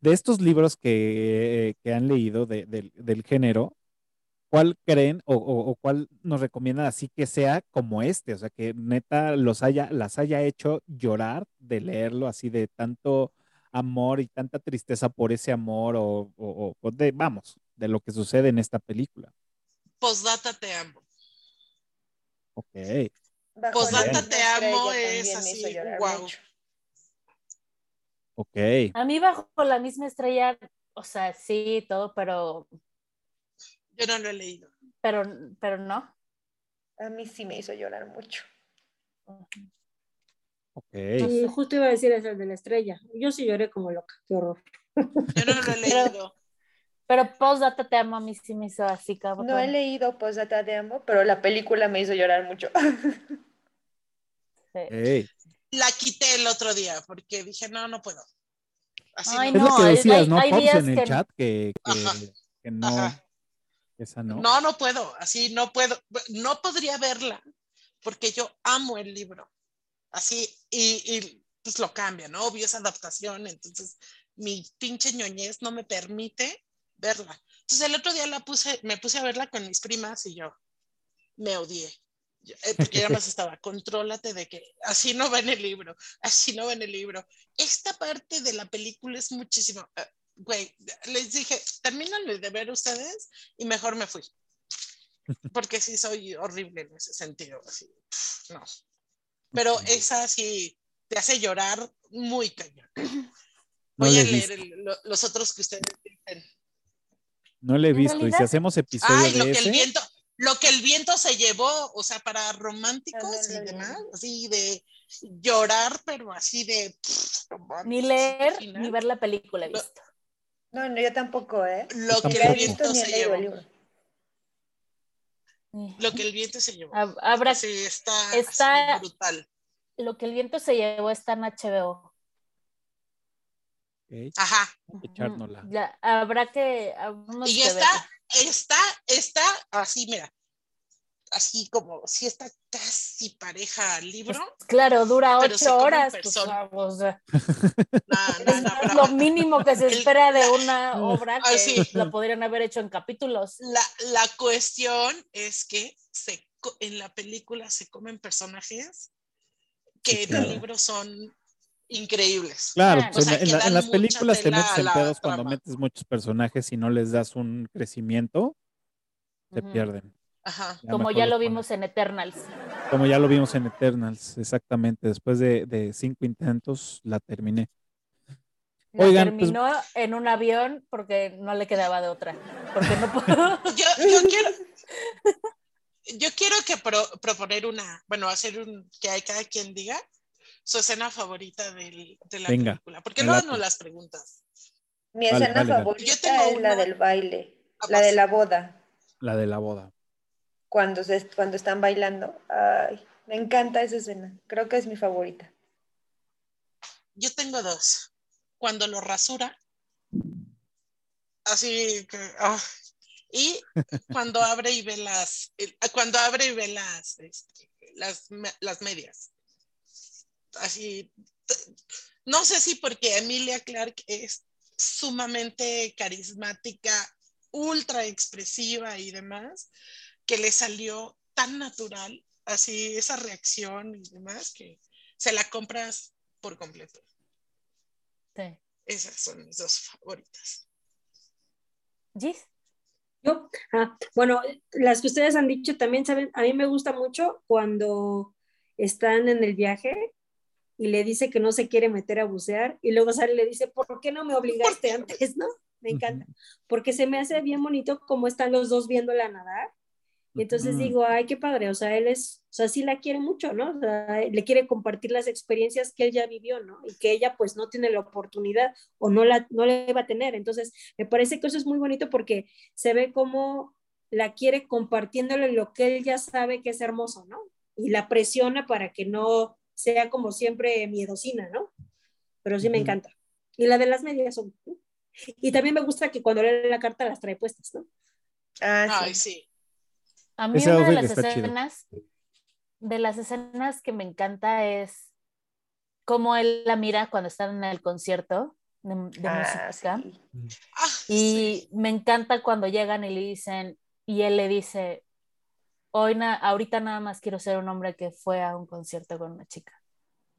de estos libros que, que han leído de- del- del género, ¿cuál creen o, o- o cuál nos recomiendan así que sea como este? O sea, que neta los haya, las haya hecho llorar de leerlo así de tanto amor y tanta tristeza por ese amor o, o- o de, vamos, de lo que sucede en esta película. Postdata te amo. Ok. Postdata la Te amo es también me hizo así, llorar guau. mucho. Ok. A mí bajo la misma estrella, o sea, sí, todo, pero, Yo no lo he leído. pero, pero no. A mí sí me hizo llorar mucho. Ok. Y justo iba a decir eso el de la estrella. Yo sí lloré como loca, qué horror. Yo no lo he leído. Pero postdata te amo a mí sí me hizo así, cabrón. No he leído Postdata de Amo, pero la película me hizo llorar mucho. La quité el otro día porque dije, no, no puedo. Así Ay, Es no. lo No, que hay- decías, ¿no, hay Pops, días en el que- chat? Que, que, no, Ajá. esa no. No, no puedo, así no puedo, no podría verla porque yo amo el libro. Así, y, y pues lo cambian, ¿no? Obvio es adaptación, entonces mi pinche ñoñez no me permite verla. Entonces el otro día la puse, me puse a verla con mis primas y yo me odié. Eh, porque ya más estaba, contrólate de que así no va en el libro, así no va en el libro. Esta parte de la película es muchísimo. eh, Güey, les dije, termínenlo de ver ustedes y mejor me fui. Porque sí soy horrible en ese sentido. Así, pff, no. Pero esa sí te hace llorar muy cañón. No Voy la a leer el- lo- los otros que ustedes dicen. No le he visto. Y si hacemos episodio Ay, lo de que el ese, viento, lo que el viento se llevó, o sea, para románticos no y demás, así de llorar, pero así de pff, Ni leer ni ver la película he visto. No, no, yo tampoco, ¿eh? Lo Yo que el viento se llevó. libro. Lo que el viento se llevó. Hab- Habrá Sí, está, brutal. lo que el viento se llevó está en HBO. Ajá. echárnosla. Ya, habrá que. Y que está. Está, está así, mira. Así como si está casi pareja al libro. Pues, claro, dura ocho en horas. pues, persona. o sea, No, no, es no, lo mínimo que se El- espera de una obra que sí. la podrían haber hecho en capítulos. La, la cuestión es que se, en la película se comen personajes que Sí, en claro. el libro son increíbles. Claro, pues, o sea, en, la- las películas te metes en pedos cuando trama. metes muchos personajes y no les das un crecimiento, se pierden. Ajá. Ya Como ya lo vimos en Eternals. Como ya lo vimos en Eternals, exactamente. Después de, de cinco intentos la terminé. La Oigan, pues- terminó en un avión porque no le quedaba de otra. Porque no pudo. Yo, yo quiero, yo quiero que pro- proponer una, bueno, hacer un, que hay cada quien diga su escena favorita del- de la Venga, película. Porque luego no las preguntas. Mi Vale, escena vale, favorita Yo tengo es la del baile, la de la boda, La de la boda. cuando, se, cuando están bailando. Ay, me encanta esa escena. Creo que es mi favorita. Yo tengo dos. Cuando lo rasura, así que, ah, y cuando abre y ve las, cuando abre y ve las, este, las, las medias. Así, no sé si porque Emilia Clark es sumamente carismática, ultra expresiva y demás, que le salió tan natural, así esa reacción y demás, que se la compras por completo. Sí. Esas son mis dos favoritas. Gis, Yo, ah, bueno, las que ustedes han dicho también, ¿saben? A mí me gusta mucho cuando están en el viaje y le dice que no se quiere meter a bucear y luego sale y le dice, ¿por qué no me obligaste antes, no? Me encanta, porque se me hace bien bonito como están los dos viéndola nadar. Y entonces digo, ay, qué padre, o sea, él es, o sea, sí la quiere mucho, ¿no? O sea, le quiere compartir las experiencias que él ya vivió, ¿no? Y que ella pues no tiene la oportunidad o no la, no le va a tener. Entonces, me parece que eso es muy bonito porque se ve como la quiere compartiéndole lo que él ya sabe que es hermoso, ¿no? Y la presiona para que no sea como siempre miedosina, ¿no? Pero sí me encanta. Y la de las medias son... Y también me gusta que cuando lee la carta las trae puestas, ¿no? Ah, Ay, sí. sí. a mí Ese una de las chido. escenas, de las escenas que me encanta es cómo él la mira cuando están en el concierto de, de Ah, música. sí. Ah, Y sí. me encanta cuando llegan y le dicen, y él le dice, hoy na- ahorita nada más quiero ser un hombre que fue a un concierto con una chica.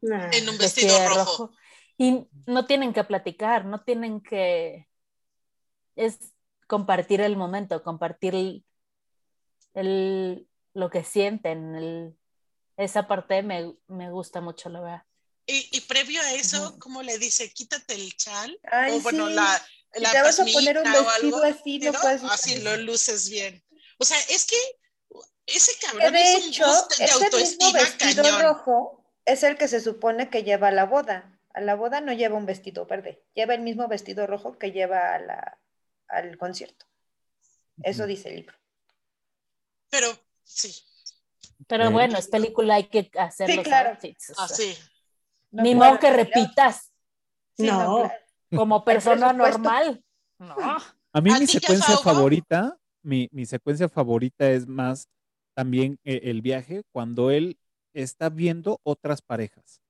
Nah. En un vestido de rojo. Y no tienen que platicar, no tienen que... Es compartir el momento, compartir el, el- lo que sienten. el- esa parte me, me gusta mucho, la verdad. Y, y previo a eso, Ujú. ¿cómo le dice? Quítate el chal. Ay, o bueno, sí. la, Si la te vas a poner un vestido algo, así, no puedes Así lo luces bien. O sea, es que ese cabrón de es un boost de ese mismo vestido cañón. rojo es el que se supone que lleva a la boda. A la boda no lleva un vestido verde, lleva el mismo vestido rojo que lleva a la, al concierto. Eso dice el libro. Pero sí, Pero bueno, es película, hay que hacer Sí, los claro. outfits, o sea, así. No, Ni modo que repitas sí, no, No. claro. como persona normal. No. A mí ¿A mi secuencia favorita, mi, mi secuencia favorita es más también eh, el viaje cuando él está viendo otras parejas.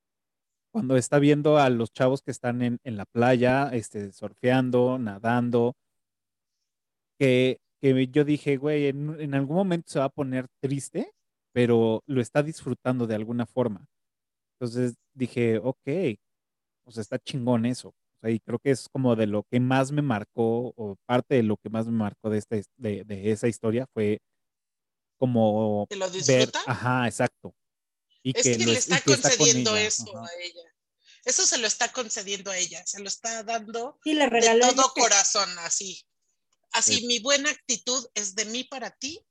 cuando está viendo a los chavos que están en, en la playa, este, surfeando, nadando, que, que yo dije, güey, en, en algún momento se va a poner triste, pero lo está disfrutando de alguna forma. Entonces dije, ok, sea, está chingón eso. Y creo que es como de lo que más me marcó, o parte de lo que más me marcó de, esta, de, de esa historia fue como ¿Que lo ver, disfruta? ajá, exacto. Y Es que, lo le y está que está con concediendo eso ajá. a ella. Eso se lo está concediendo a ella, se lo está dando Y le de todo ella- corazón, así. Así, Sí. mi buena actitud es de mí para ti,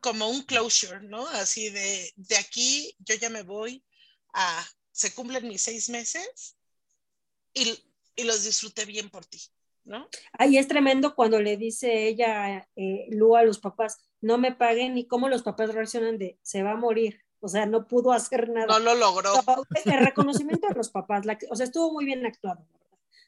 como un closure, ¿no? Así de, de aquí yo ya me voy a, se cumplen mis seis meses y, y los disfruté bien por ti, ¿no? Ay, es tremendo cuando le dice ella, eh, Lu, a los papás, no me paguen, y cómo los papás reaccionan de, se va a morir. O sea, no pudo hacer nada. No lo logró. No, el reconocimiento de los papás, la o sea, estuvo muy bien actuado.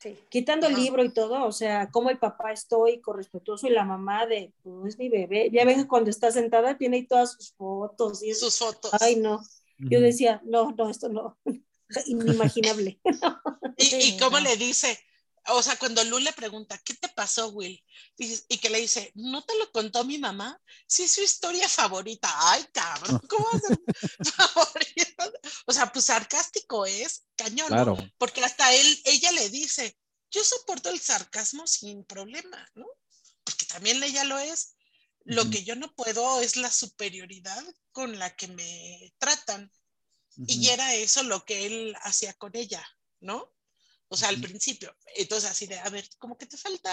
Sí. Quitando el libro y todo, o sea, cómo el papá estoico, respetuoso y la mamá de, pues es mi bebé. Ya ven que cuando está sentada tiene ahí todas sus fotos y. Sus fotos. Ay, no. Yo decía, no, no, esto no. Inimaginable. Y, cómo le dice, o sea, cuando Lu le pregunta, ¿qué te pasó, Will? Y que le dice, ¿no te lo contó mi mamá? Sí, es su historia favorita. Ay, cabrón, ¿cómo va a ser favorita? O sea, pues sarcástico es, cañón, ¿no? Claro. Porque hasta él, ella le dice, yo soporto el sarcasmo sin problema, ¿no? Porque también ella lo es. Lo que yo no puedo es la superioridad con la que me tratan. Y era eso lo que él hacía con ella, ¿no? O sea, al principio. Entonces, así de, a ver, como que te falta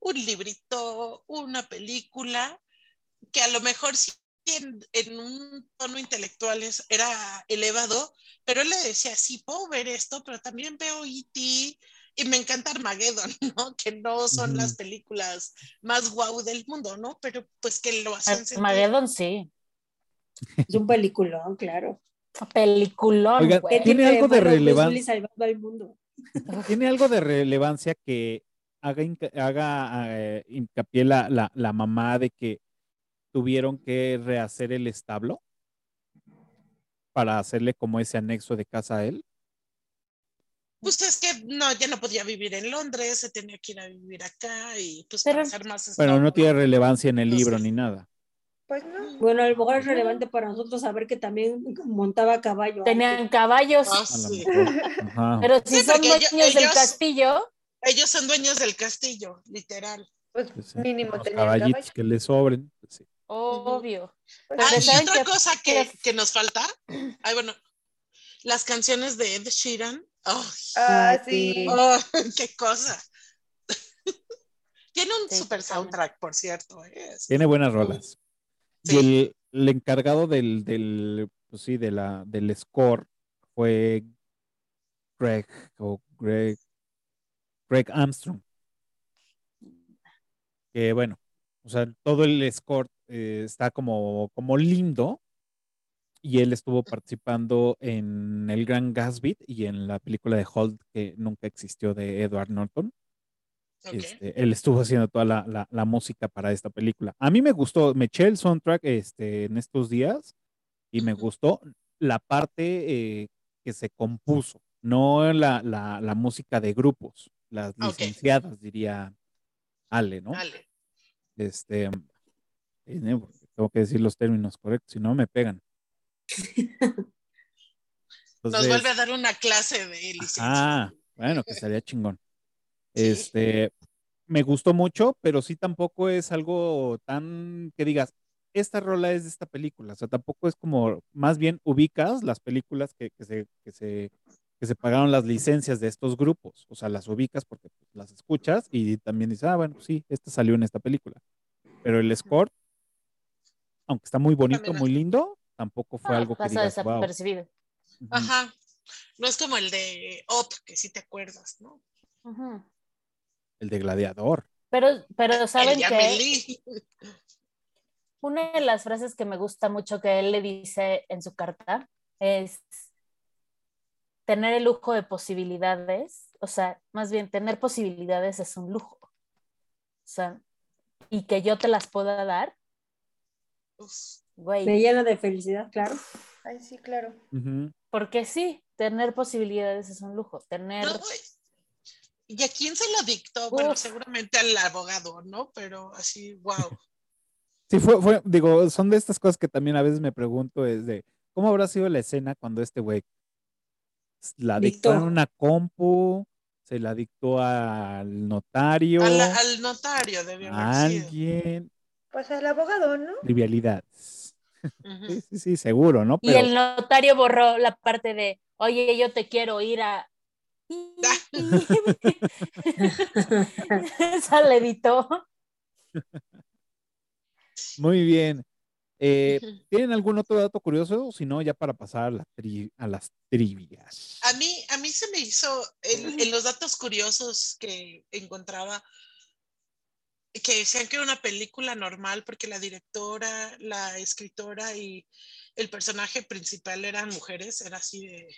un librito, una película, que a lo mejor sí en, en un tono intelectual es- era elevado, pero él le decía, sí, puedo ver esto, pero también veo E.T. y me encanta Armageddon, ¿no? Que no son las películas más guau del mundo, ¿no? Pero pues que lo sentir. Armageddon, sí. Es un peliculón, claro. Peliculón, Oigan, güey. ¿Tiene algo de Bruce relevan- Willis salvando al mundo. ¿Tiene algo de relevancia que haga, haga eh, hincapié la, la, la mamá de que tuvieron que rehacer el establo para hacerle como ese anexo de casa a él? Pues es que no, ya no podía vivir en Londres, se tenía que ir a vivir acá y pues Pero- para hacer más Bueno, no tiene relevancia en el No libro sé. ni nada. Pues no. Bueno, a lo mejor es relevante para nosotros saber que también montaba caballo. Tenían caballos. Ah, sí. Pero si Sí, son dueños ellos- del castillo, Ellos son dueños del castillo, literal. Pues sí, mínimo tenían caballitos caballo. que le sobren. pues sí. obvio. Pues, Ah, y ¿saben otra cosa que, que nos falta, ay, bueno, las canciones de Ed Sheeran. ¡Ay, Ah, sí. oh, qué cosa! Tiene un Sí, super soundtrack, por cierto. ¿eh? Tiene buenas rolas. Y el, el encargado del, del, pues sí, de la, del score fue Greg o Greg, Greg Armstrong. Que bueno, o sea, todo el score eh, está como, como lindo. Y él estuvo participando en El Gran Gatsby y en la película de Holt que nunca existió de Edward Norton. Este, él estuvo haciendo toda la, la- la música para esta película. A mí me gustó, me eché el soundtrack este, en estos días y me gustó la parte eh, que se compuso, no la, la- la música de grupos, las Ah, licenciadas, diría Ale, ¿no? Dale. Este, eh, tengo que decir los términos correctos, si no me pegan. Nos vuelve a dar una clase de licencia. Ah, bueno, que estaría chingón. Sí. Este, me gustó mucho, pero sí tampoco es algo tan que digas, esta rola es de esta película. O sea, tampoco es como, más bien ubicas las películas que, que se, que se, que se pagaron las licencias de estos grupos. O sea, las ubicas porque pues, las escuchas y también dices, ah, bueno, sí, esta salió en esta película. Pero el score, aunque está muy bonito, muy lindo, tampoco fue ah, algo que digas, wow. Ajá. No es como el de Up, que sí te acuerdas, ¿no? Ujú. El de Gladiador. Pero, pero saben Amelie. una de las frases que me gusta mucho que él le dice en su carta es tener el lujo de posibilidades, o sea, más bien tener posibilidades es un lujo. O sea, y que yo te las pueda dar, Uf, Me güey, llena de felicidad, claro. Ay, sí, claro. Porque sí. tener posibilidades es un lujo. Tener. No, ¿Y a quién se lo dictó? Bueno, seguramente al abogado, ¿no? Pero así, wow. Sí, fue, fue, digo, son de estas cosas que también a veces me pregunto, es de, ¿cómo habrá sido la escena cuando este güey la dictó en Dictó. una compu, se la dictó al notario, Al, al notario debió a haber sido. alguien, Pues al abogado, ¿no? trivialidades. Ujú. Sí, sí, sí, seguro, ¿no? Y el notario borró la parte de, oye, yo te quiero ir a. Esa editó. muy bien. Eh. ¿Tienen algún otro dato curioso? O si no, ya para pasar a, la tri- a las trivias. A mí, a mí se me hizo, en, en los datos curiosos que encontraba, que decían que era una película normal porque la directora, la escritora y el personaje principal eran mujeres, era así de...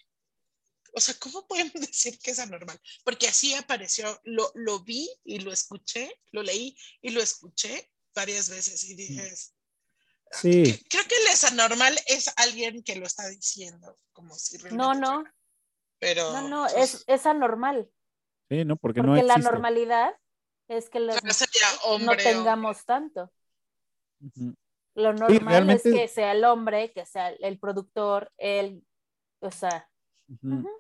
O sea, ¿cómo podemos decir que es anormal? Porque así apareció, lo, lo vi y lo escuché, lo leí y lo escuché varias veces y dije, Sí, creo que el es anormal es alguien que lo está diciendo, como si No, realmente no, fuera. Pero no, no, pues, es, es anormal. sí, ¿no? Porque, Porque no la existe. normalidad es que mujeres no hombre, tengamos tanto. Ujú. Lo normal realmente- es que sea el hombre, que sea el productor, el, o sea, Ujú. Ujú.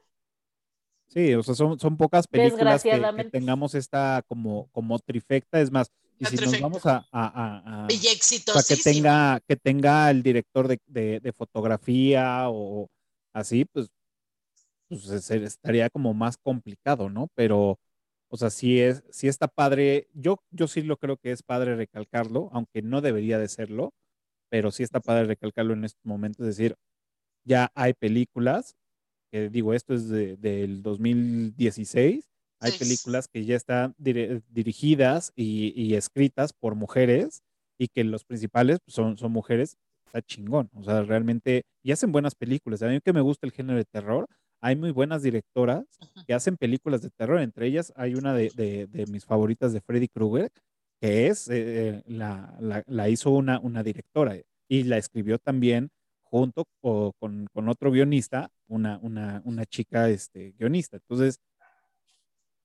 Sí, o sea, son, son pocas películas que, que tengamos esta como, como trifecta. Es más, y La si nos trifecta. vamos a, a- a- a- y o sea, que tenga, que tenga el director de, de- de fotografía o así, pues, pues estaría como más complicado, ¿no? Pero, o sea, sí es, sí está padre. Yo, yo sí lo creo que es padre recalcarlo, aunque no debería de serlo, pero sí está padre recalcarlo en estos momentos, es decir, ya hay películas, que digo, esto es de- del 2016, hay Sí. películas que ya están dire- dirigidas y, y escritas por mujeres y que los principales pues, son, son mujeres, está chingón, o sea, realmente, y hacen buenas películas. A mí que me gusta el género de terror, hay muy buenas directoras que hacen películas de terror, entre ellas hay una de, de- de mis favoritas de Freddy Krueger, que es, eh, la, la- la hizo una, una directora y la escribió también junto o con, con otro guionista, una, una, una chica este, guionista. Entonces,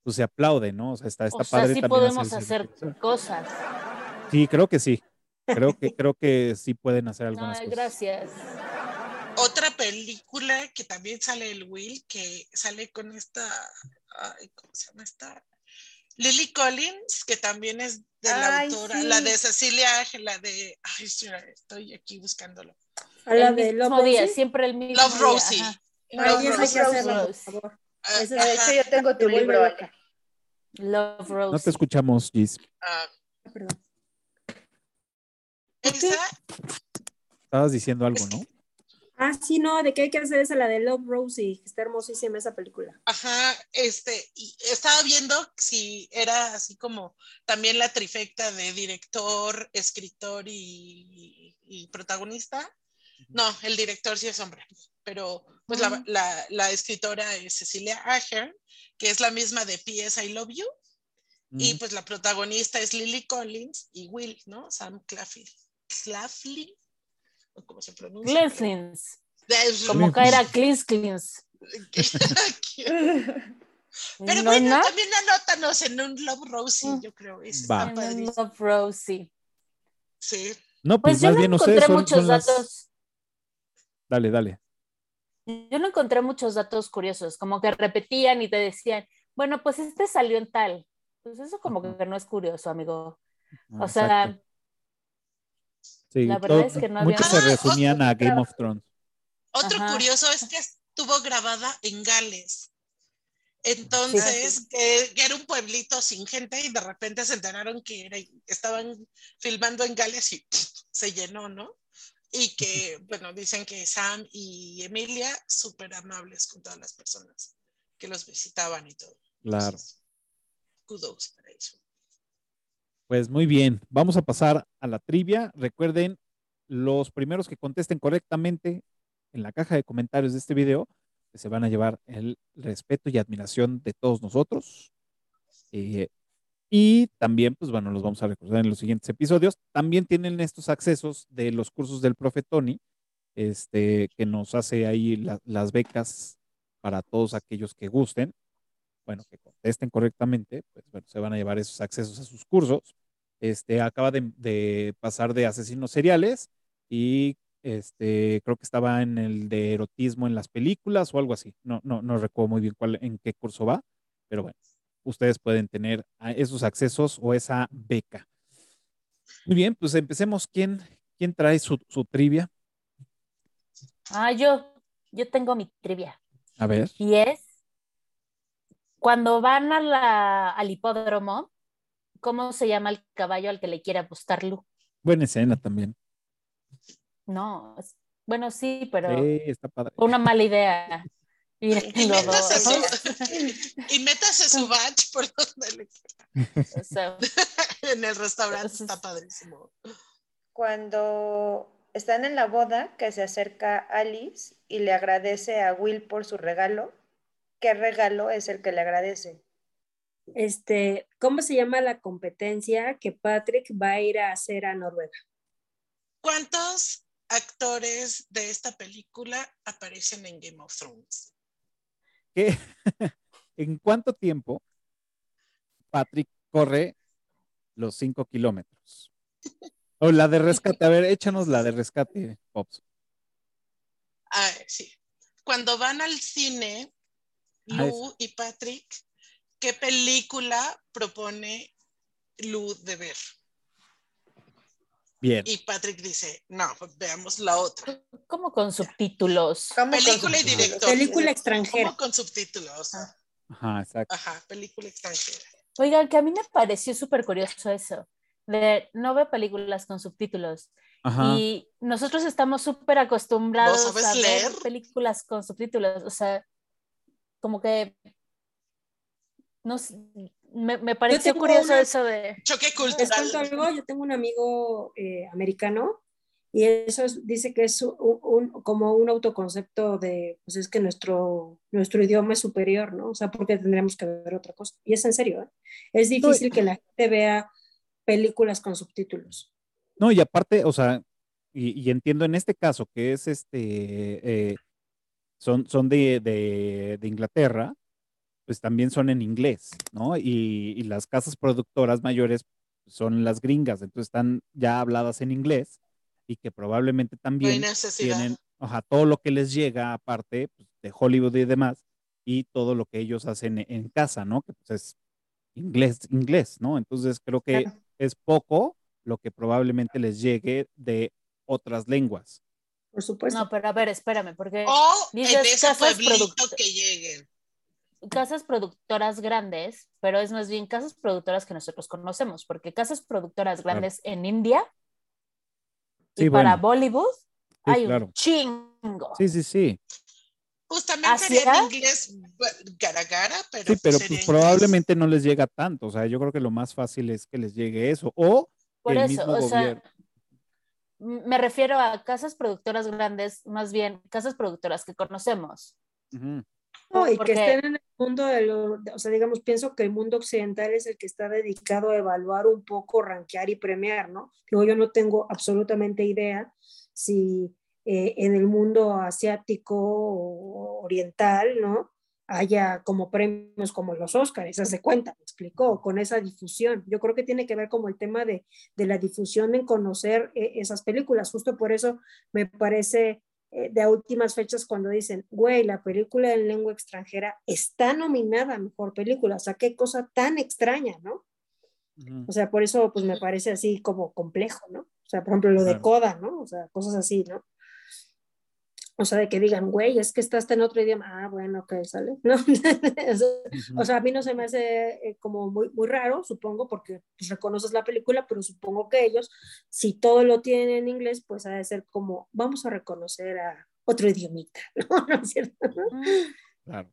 pues se aplaude, ¿no? O sea, está, está o sea, padre sí también podemos hacer director. cosas. Sí, creo que sí. Creo que, creo que sí pueden hacer No, algunas cosas. gracias. Otra película que también sale el Will, que sale con esta, ay, ¿cómo se llama esta? Lily Collins, que también es de la Ay, autora, sí. la de Cecilia Ángel, la de, ay, estoy aquí buscándolo. A la el de mismo Love día, Rosie. siempre el mismo Love día, Rosie. ajá. Ay, esa hay que Rose. hacerla, por favor. Ah, Esa De ajá, hecho, yo tengo tu libro. loca. Love Rose. No te escuchamos, Gis. ah, Perdón. esa, Estabas diciendo algo, ¿no? Ah, sí, no, de que hay que hacer esa, la de Love Rosie, que está hermosísima esa película. Ajá, este, y estaba viendo si era así como también la trifecta de director, escritor y, y protagonista. No, el director sí es hombre, pero pues la, la- la escritora es Cecilia Ahern, que es la misma de P.S. I Love You, y pues la protagonista es Lily Collins y Will, ¿no? Sam Claflin. Claflin, cómo se pronuncia. Glenslins. De- Como caer a Cleans Cleans. Pero ¿No, bueno, no? también anótanos en un Love Rosie, Mm. yo creo. Eso está En. Love Rosie. Sí. No, pues, Pues yo más no bien encontré ustedes son, muchos son las- datos. Dale, dale. Yo no encontré muchos datos curiosos, como que repetían y te decían, bueno, pues este salió en tal. Pues eso como que no es curioso, amigo. Ah, O sea. Sí, la verdad todo- es que no muchos había- se resumían a Game of Thrones. Otro Ajá. curioso es que estuvo grabada en Gales. Entonces, Sí. que, que era un pueblito sin gente y de repente se enteraron que era- estaban filmando en Gales y se llenó, ¿no? Y que, bueno, dicen que Sam y Emilia, súper amables con todas las personas que los visitaban y todo. Claro. Entonces, kudos para eso. Pues muy bien, vamos a pasar a la trivia. Recuerden, los primeros que contesten correctamente en la caja de comentarios de este video, que se van a llevar el respeto y admiración de todos nosotros. Eh, y también, pues bueno, los vamos a recordar en los siguientes episodios. También tienen estos accesos de los cursos del profe Tony, este, que nos hace ahí la- las becas para todos aquellos que gusten, bueno, que contesten correctamente, pues bueno, se van a llevar esos accesos a sus cursos. Este acaba de, de pasar de asesinos seriales y este creo que estaba en el de erotismo en las películas o algo así. No, no, no recuerdo muy bien cuál, en qué curso va, pero bueno, ustedes pueden tener esos accesos o esa beca. Muy bien, pues empecemos. ¿Quién, quién trae su, su trivia? Ah, yo, yo tengo mi trivia. A ver. Y es cuando van a la, al hipódromo, ¿cómo se llama el caballo al que le quiere apostar Lu? Buena escena también. No, bueno, sí, pero Sí, está padre. fue una mala idea. Y los métase, su, y métase su badge por donde le- O sea, en el restaurante. Está padrísimo. Cuando están en la boda, que se acerca Alice y le agradece a Will por su regalo, ¿qué regalo es el que le agradece? Este, ¿cómo se llama la competencia que Patrick va a ir a hacer a Noruega? ¿Cuántos actores de esta película aparecen en Game of Thrones? ¿Qué- ¿En cuánto tiempo Patrick corre los cinco kilómetros? O la de rescate. A ver, échanos la de rescate, Pops. Ah, sí. Cuando van al cine, Ah, Lu y Patrick, ¿qué película propone Lu de ver? Bien. Y Patrick dice, no, pues veamos la otra. como con subtítulos. ¿Cómo con Película y subtítulos? director. Película extranjera. ¿Cómo con subtítulos? Ajá, exacto. Ajá, película extranjera. Oigan, que a mí me pareció súper curioso eso, de no ver películas con subtítulos. Ajá. Y nosotros estamos súper acostumbrados ¿Vos sabés a ver leer? películas con subtítulos. O sea, como que no sé, me, me pareció curioso una- eso de. Choque Les cuento cultural. algo, yo tengo un amigo eh, americano y eso es- dice que es un, un- como un autoconcepto de, pues es que nuestro, nuestro idioma es superior, ¿no? O sea, porque tendríamos que ver otra cosa. Y es en serio, ¿eh? Es difícil que la gente vea películas con subtítulos. No, y aparte, o sea, y, y entiendo en este caso que es este, eh, son, son de, de- de Inglaterra, pues también son en inglés, ¿no? Y, y las casas productoras mayores son las gringas, entonces están ya habladas en inglés y que probablemente No también necesidad. tienen, ajá, todo lo que les llega aparte pues, de Hollywood y demás, y todo lo que ellos hacen en, en casa, ¿no? Que pues es inglés, inglés, ¿no? Entonces creo que Claro. es poco lo que probablemente les llegue de otras lenguas. Por supuesto. No, pero a ver, espérame, porque O en ese casas pueblito que lleguen. Casas productoras grandes, pero es más bien casas productoras que nosotros conocemos, porque casas productoras Claro. grandes en India y para. Bollywood hay claro. un chingo. Sí, sí, sí. ¿Asia? sería en inglés bu- gara gara, pero, Sí, pero pues probablemente no les llega tanto. O sea, yo creo que lo más fácil es que les llegue eso. O Por el eso, mismo o sea, gobierno. m- me refiero a casas productoras grandes, más bien casas productoras que conocemos. Ujú. No, y porque- que estén en el mundo de lo, o sea, digamos, pienso que el mundo occidental es el que está dedicado a evaluar un poco, rankear y premiar, ¿no? Luego yo no tengo absolutamente idea si eh, en el mundo asiático o oriental, ¿no? Haya como premios como los Óscares, haz de cuenta, me explicó, con esa difusión. Yo creo que tiene que ver como el tema de, de la difusión en conocer eh, esas películas. Justo por eso me parece de a últimas fechas cuando dicen, güey, la película en lengua extranjera está nominada a mejor película. O sea, qué cosa tan extraña, ¿no? O sea, por eso pues me parece así como complejo, ¿no? O sea, por ejemplo, lo de. Coda, ¿no? O sea, cosas así, ¿no? O sea, de que digan, güey, es que está hasta en otro idioma. Ah, bueno, ok, sale. ¿No? o, sea, a mí no se me hace eh, como muy, muy raro, supongo, porque pues, reconoces la película, pero supongo que ellos, si todo lo tienen en inglés, pues ha de ser como, vamos a reconocer a otro idiomita, ¿no? ¿No es cierto? Claro.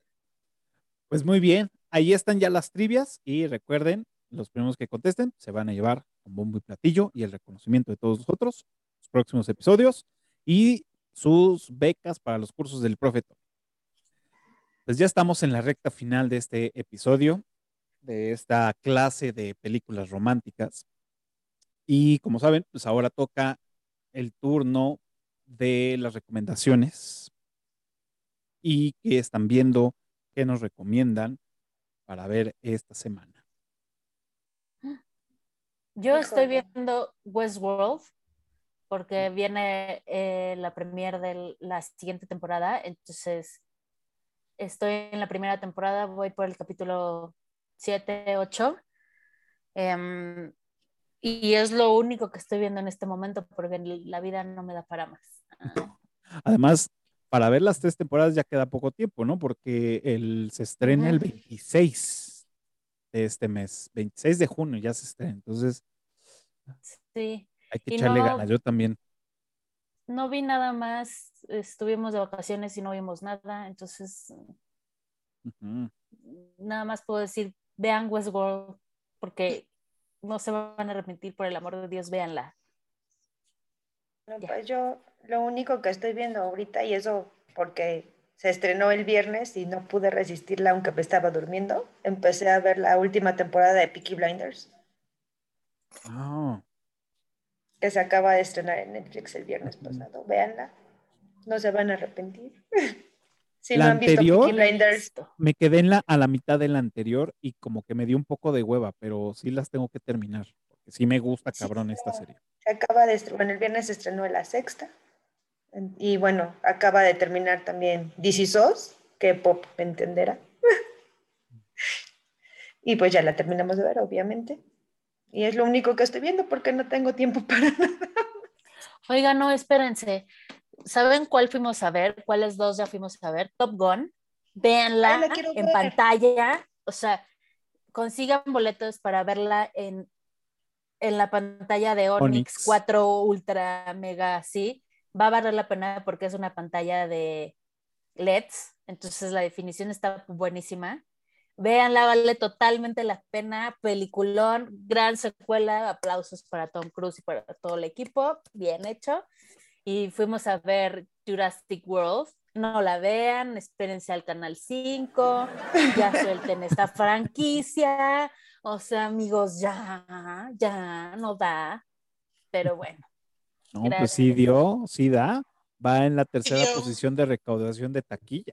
Pues muy bien, ahí están ya las trivias y recuerden, los primeros que contesten se van a llevar con bombo y platillo y el reconocimiento de todos nosotros, los próximos episodios y sus becas para los cursos del profeta. Pues ya estamos en la recta final de este episodio, de esta clase de películas románticas. Y como saben, pues ahora toca el turno de las recomendaciones y qué están viendo, qué nos recomiendan para ver esta semana. Yo estoy viendo Westworld porque viene eh, la premiere de la siguiente temporada, entonces estoy en la primera temporada, voy por el capítulo 7, 8. em, y es lo único que estoy viendo en este momento porque la vida no me da para más. Ah, Además, para ver las tres temporadas ya queda poco tiempo, ¿no? Porque el, se estrena el Ujú. 26 de este mes, 26 de junio ya se estrena, entonces Sí, hay que Y echarle no- ganas. Yo también. no vi nada más, estuvimos de vacaciones y no vimos nada, entonces nada más puedo decir, vean Westworld porque no se van a arrepentir, por el amor de Dios, véanla. No, pues yo lo único que estoy viendo ahorita, y eso porque se estrenó el viernes y no pude resistirla aunque me estaba durmiendo, empecé a ver la última temporada de Peaky Blinders, Ah, que se acaba de estrenar en Netflix el viernes pasado. Véanla, no se van a arrepentir. si La no han visto anterior- Peaky Blinders, me quedé en la, a la mitad de la anterior y como que me dio un poco de hueva, pero sí las tengo que terminar, porque sí me gusta Sí, cabrón esta serie. se acaba de estrenar, bueno, el viernes se estrenó la sexta. Y bueno, acaba de terminar también DC SOS, que Pop me entenderá. y pues ya la terminamos de ver, obviamente. Y es lo único que estoy viendo porque no tengo tiempo para nada. Oiga, no, espérense. ¿Saben cuál fuimos a ver? ¿Cuáles dos ya fuimos a ver? Top Gun. Véanla Ay, en ver. pantalla. O sea, consigan boletos para verla en, en la pantalla de Onyx, Onyx. 4 Ultra Mega, sí. Va a valer la pena porque es una pantalla de LEDs. Entonces la definición está buenísima. Véanla, vale totalmente la pena. Peliculón, gran secuela. Aplausos para Tom Cruise y para todo el equipo. Bien hecho. Y fuimos a ver Jurassic World. No la vean, espérense al canal 5. Ya suelten esta franquicia. O sea, amigos, ya, ya, no da. Pero bueno, No, pues sí dio, sí da. Va en la tercera dio. posición de recaudación de taquilla.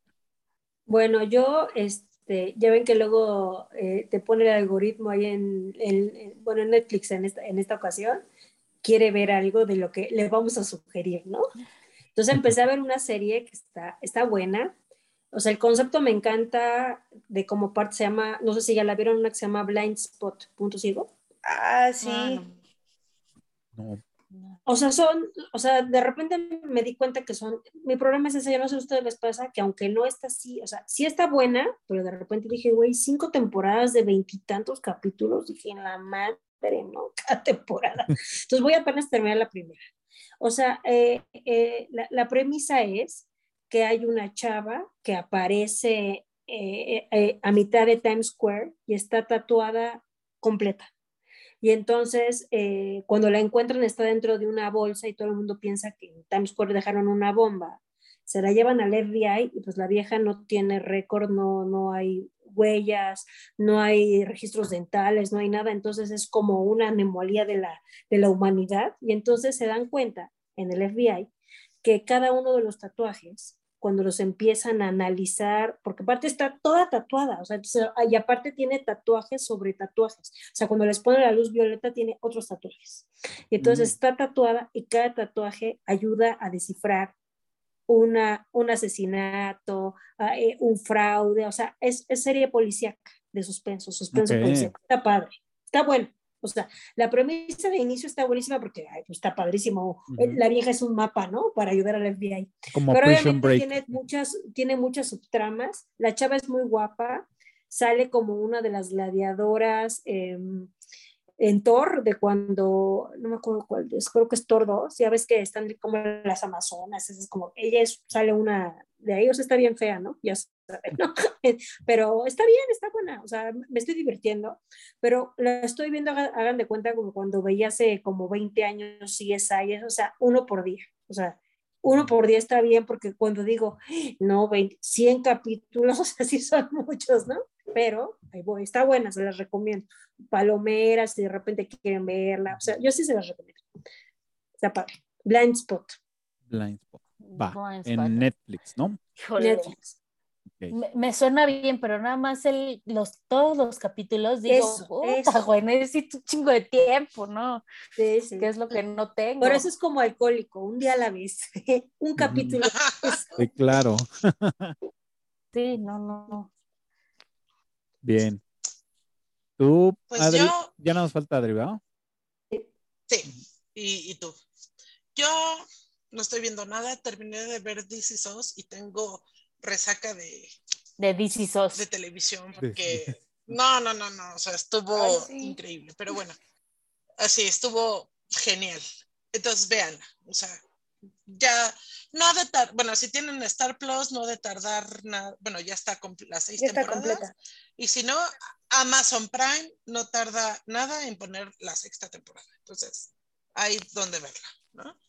Bueno, yo, este, ya ven que luego eh, te pone el algoritmo ahí en, en- en- bueno, en Netflix en esta, en esta ocasión, quiere ver algo de lo que le vamos a sugerir, ¿no? Entonces empecé a ver una serie que está, está buena. O sea, el concepto me encanta de cómo parte se llama, no sé si ya la vieron, una que se llama Blind Spot, punto ciego. Ah, sí. Ah, No, no. O sea, son, o sea, de repente me di cuenta que son, mi problema es ese, yo no sé si a ustedes les pasa, que aunque no está así, o sea, sí está buena, pero de repente dije, güey, cinco temporadas de veintitantos capítulos, dije, en la madre, ¿no? Cada temporada. Entonces voy a apenas terminar la primera. O sea, eh, eh, la, la premisa es que hay una chava que aparece eh, eh, a mitad de Times Square y está tatuada completa. Y entonces, eh, cuando la encuentran, está dentro de una bolsa y todo el mundo piensa que en Times Square dejaron una bomba. Se la llevan al FBI y pues la vieja no tiene récord, no, no hay huellas, no hay registros dentales, no hay nada. Entonces es como una anomalía de la, de la humanidad. Y entonces se dan cuenta en el FBI que cada uno de los tatuajes cuando los empiezan a analizar, porque aparte está toda tatuada, o sea, y aparte tiene tatuajes sobre tatuajes, o sea, cuando les ponen la luz violeta tiene otros tatuajes. Y entonces Mm. está tatuada y cada tatuaje ayuda a descifrar una, un asesinato, a, eh, un fraude, o sea, es, es serie policíaca de suspenso, suspenso Ok. policíaco. Está padre, está bueno. O sea, la premisa de inicio está buenísima porque ay, pues está padrísimo. Ujú. La vieja es un mapa, ¿no? Para ayudar al FBI. como Pero obviamente Break. tiene muchas, tiene muchas subtramas. La chava es muy guapa, sale como una de las gladiadoras eh, en Thor, de cuando, no me acuerdo cuál es, creo que es Thor 2, ya ves que están como las Amazonas, es como, ella es, sale una de ahí, o sea, está bien fea, ¿no? Ya ¿no? Pero está bien, está buena, o sea, me estoy divirtiendo, pero la estoy viendo, hagan, de cuenta como cuando veía hace como 20 años CSI, o sea, uno por día, o sea, uno por día está bien porque cuando digo, no, 20, 100 capítulos, o sea, sí son muchos, ¿no? Pero ahí voy, está buena, se las recomiendo. Palomeras, si de repente quieren verla, o sea, yo sí se las recomiendo. Está padre. Blind Spot. Blind Spot. Va, Blind en Spot. Netflix, ¿no? Netflix. Me, me suena bien, pero nada más el, los, todos los capítulos digo, Eso, puta, güey, necesito un chingo de tiempo, ¿no? Sí, sí. Que es lo que no tengo. Por eso es como alcohólico, un día a la vez, un capítulo. Sí, claro. Sí, no, no, no. Bien. Tú, Pues Adri, yo- ya nos falta Adri, ¿verdad? Sí, y, y tú. Yo no estoy viendo nada, terminé de ver Is Us y tengo resaca de, De DC Sos. de televisión porque no, no, no, no, o sea, estuvo Ay, sí. increíble, pero bueno, así estuvo genial. Entonces, vean, o sea, ya no ha de tardar, bueno, si tienen Star Plus, no ha de tardar nada, bueno, ya está las seis Ya temporadas. completa. Y si no, Amazon Prime no tarda nada en poner la sexta temporada. Entonces, hay donde verla, ¿no?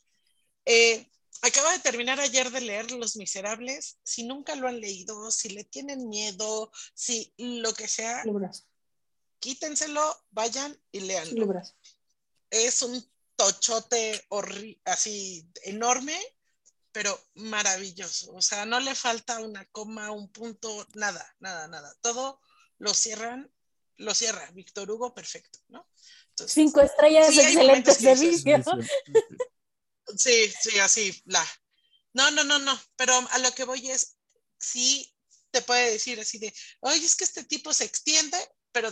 Eh, acabo de terminar ayer de leer Los Miserables. Si nunca lo han leído, si le tienen miedo, si lo que sea, Libras, quítenselo, vayan y leanlo. libras. Es un tochote así enorme, pero maravilloso. O sea, no le falta una coma, un punto, nada, nada, nada. Todo lo cierran, lo cierra. Víctor Hugo, perfecto, ¿no? Entonces, Cinco estrellas, Sí, excelente servicio. Sí, sí, así, la. No, no, no, no, pero a lo que voy es, sí te puede decir así de, oye, es que este tipo se extiende, pero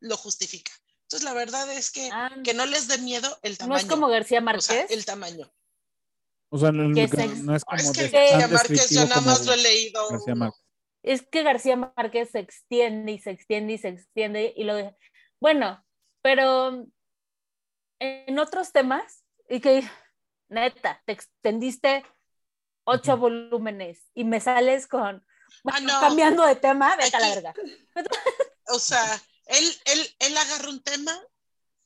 lo justifica. Entonces, la verdad es que, Ah, que no les dé miedo el no tamaño. es como García o sea, Márquez. el tamaño. O sea, no, Que no- no es como es que de- García Márquez yo nada más lo he leído. García uno. Márquez. Es que García Márquez se extiende y se extiende y se extiende y lo de... Bueno, pero en otros temas, y que neta, te extendiste ocho volúmenes y me sales con... Bueno, Ah, no. cambiando de tema, vete a la verga. O sea, él, él, él agarra un tema,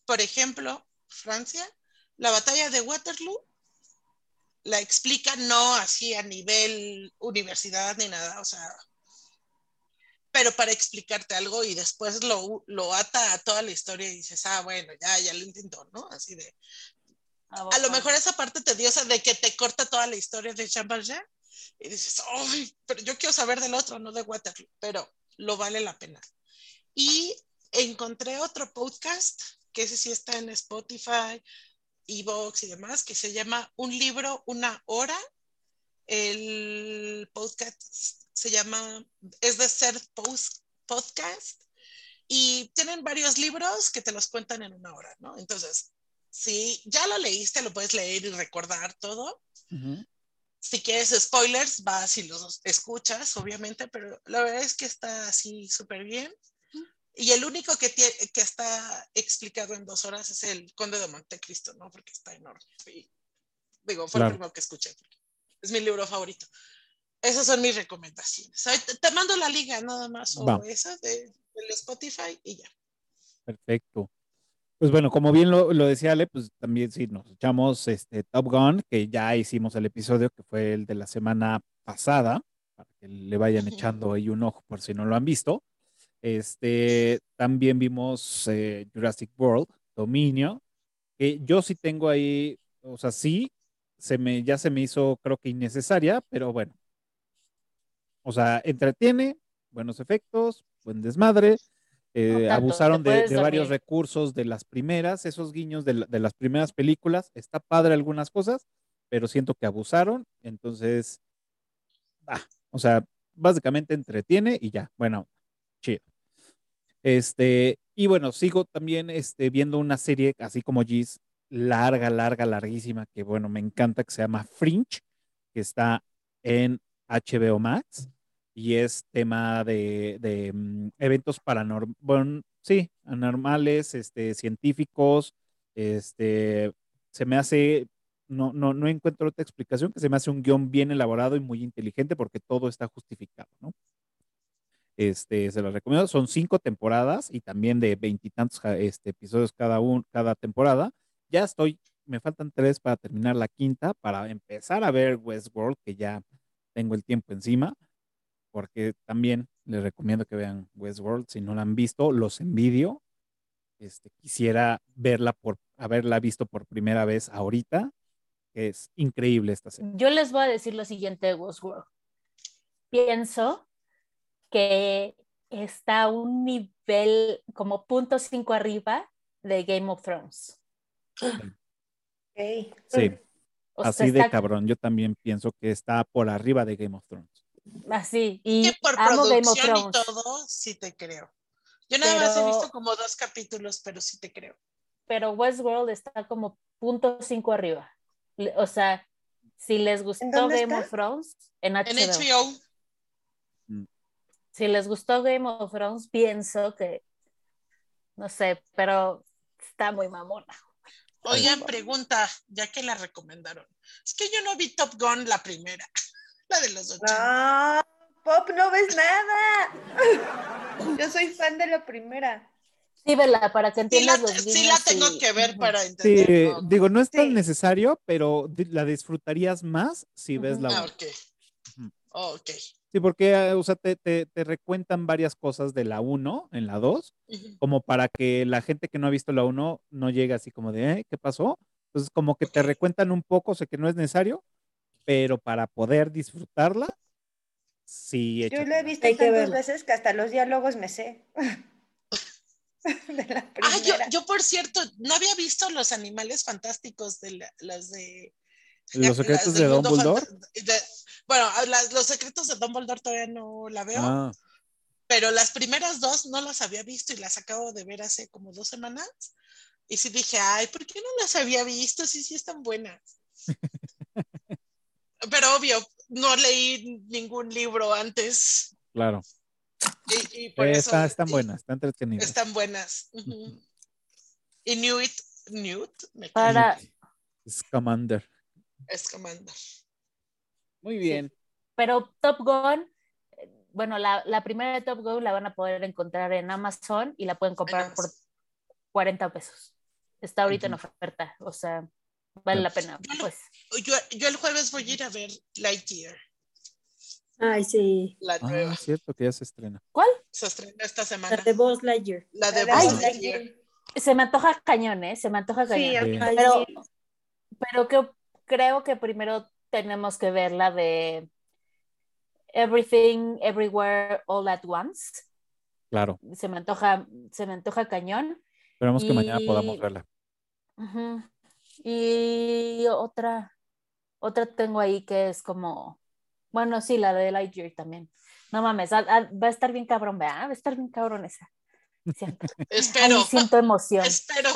por ejemplo, Francia, la batalla de Waterloo, la explica no así a nivel universidad ni nada, o sea, pero para explicarte algo y después lo, lo ata a toda la historia y dices, ah, bueno, ya, ya lo intentó, ¿no? Así de, a lo mejor esa parte tediosa de que te corta toda la historia de Jean Valjean y dices, ay, pero yo quiero saber del otro, no de Waterloo, pero lo vale la pena. Y encontré otro podcast, que ese sí está en Spotify, Evox y demás, que se llama Un libro, una hora. El podcast se llama, es de ser post, podcast y tienen varios libros que te los cuentan en una hora, ¿no? Entonces, si ya lo leíste, lo puedes leer y recordar todo. Ujú. Si quieres spoilers, vas y los escuchas, obviamente, pero la verdad es que está así súper bien. Y el único que, tie- que está explicado en dos horas es el Conde de Montecristo, ¿no? Porque está enorme. Y, digo, fue Claro. el primero que escuché. Es mi libro favorito. Esas son mis recomendaciones. Te mando la liga nada más o Va. esa de, del Spotify y ya. Perfecto. Pues bueno, como bien lo, lo decía Ale, pues también sí, nos echamos este Top Gun, que ya hicimos el episodio, que fue el de la semana pasada, para que le vayan echando ahí un ojo por si no lo han visto. Este, también vimos eh, Jurassic World, Dominio, que yo sí tengo ahí, o sea, sí, se me, ya se me hizo creo que innecesaria, pero bueno. O sea, entretiene, buenos efectos, buen desmadre. Eh, No abusaron de, varios recursos de las primeras, esos guiños de, la- de las primeras películas. Está padre algunas cosas, pero siento que abusaron. Entonces, ah, o sea, básicamente entretiene y ya. Bueno, chido. Este, y bueno, sigo también este, viendo una serie así como Giz, larga, larga, larguísima, que bueno, me encanta, que se llama Fringe, que está en HBO Max y es tema de, de, mm, eventos paranormales, bueno, sí, anormales, este, científicos, este, se me hace, no, no, no encuentro otra explicación, que se me hace un guion bien elaborado y muy inteligente porque todo está justificado, ¿no? Este, se los recomiendo. Son cinco temporadas y también de veintitantos este, episodios cada, un, cada temporada. Ya estoy, me faltan tres para terminar la quinta, para empezar a ver Westworld, que ya tengo el tiempo encima, porque también les recomiendo que vean Westworld. Si no la han visto, los envidio. Este, quisiera verla por haberla visto por primera vez ahorita es increíble esta serie. Yo les voy a decir lo siguiente de Westworld. Pienso que está a un nivel como punto cinco arriba de Game of Thrones. Ok. Sí, O sea, así de está cabrón. Yo también pienso que está por arriba de Game of Thrones. Así. Y Que por amo Game of producción y todo, sí te creo. Yo nada más he Pero- visto como dos capítulos, pero sí te creo. Pero Westworld está como punto cinco arriba. O sea, si les gustó Game está? of Thrones, en HBO. En HBO, Si les gustó Game of Thrones, pienso que, no sé, pero está muy mamona. oigan, pregunta, ya que la recomendaron. Es que yo no vi Top Gun la primera, la de los 80. No, Pop, no ves nada. Yo soy fan de la primera. Sí, vela, para que Sí la, entiendas los sí la tengo y- que ver para Sí, entender. ¿no? digo, no es tan Sí. necesario, pero la disfrutarías más si ves la Ah, uno. ok. Ujú. ok. Sí, porque o sea, te, te- te recuentan varias cosas de la 1 en la 2, Ujú. como para que la gente que no ha visto la 1 no llegue así como de, "Eh, ¿qué pasó? Entonces, como que te recuentan un poco, sé que no es necesario, pero para poder disfrutarla, sí, Yo échatela. la he visto Hay que tantas verla. veces que hasta los diálogos me sé. De la Ah, yo, yo, por cierto, no había visto los animales fantásticos de la- las de. ¿Los secretos de Dumbledore? de- bueno, las- los secretos de Dumbledore todavía no la veo, Ah, pero las primeras dos no las había visto y las acabo de ver hace como dos semanas. Y sí dije, ay, ¿por qué no las había visto? Sí, sí, están buenas. pero obvio, no leí ningún libro antes. claro. Y, y por Eh, eso. está- están buenas, están entretenidas. Están buenas. ujú. Y Newt, Newt, me Para, Es Commander. es. Muy bien. pero Top Gun, bueno, la, la primera de Top Gun la van a poder encontrar en Amazon y la pueden comprar por 40 pesos. Está ahorita en oferta, o sea, vale la pena. Pues Yo, yo el jueves voy a ir a ver Lightyear, Ay, sí. la Ah, nueva. es cierto que ya se estrena. Se estrena esta La semana. de Buzz Lightyear. La de La Buzz Lightyear. Se me antoja cañón, ¿eh? Se me antoja Sí, cañón. a mí Ay, Pero, sí. pero que, creo que primero tenemos que ver la de Everything, Everywhere, All at Once. Claro. Se me antoja, se me antoja cañón. Esperemos que mañana podamos verla. Ujú. Y otra, otra tengo ahí que es como, bueno, sí, la de Lightyear también. No mames, a- a- va a estar bien cabrón, ¿verdad? Va a estar bien cabrón esa. Siento, Espero, Ay, siento emoción. espero,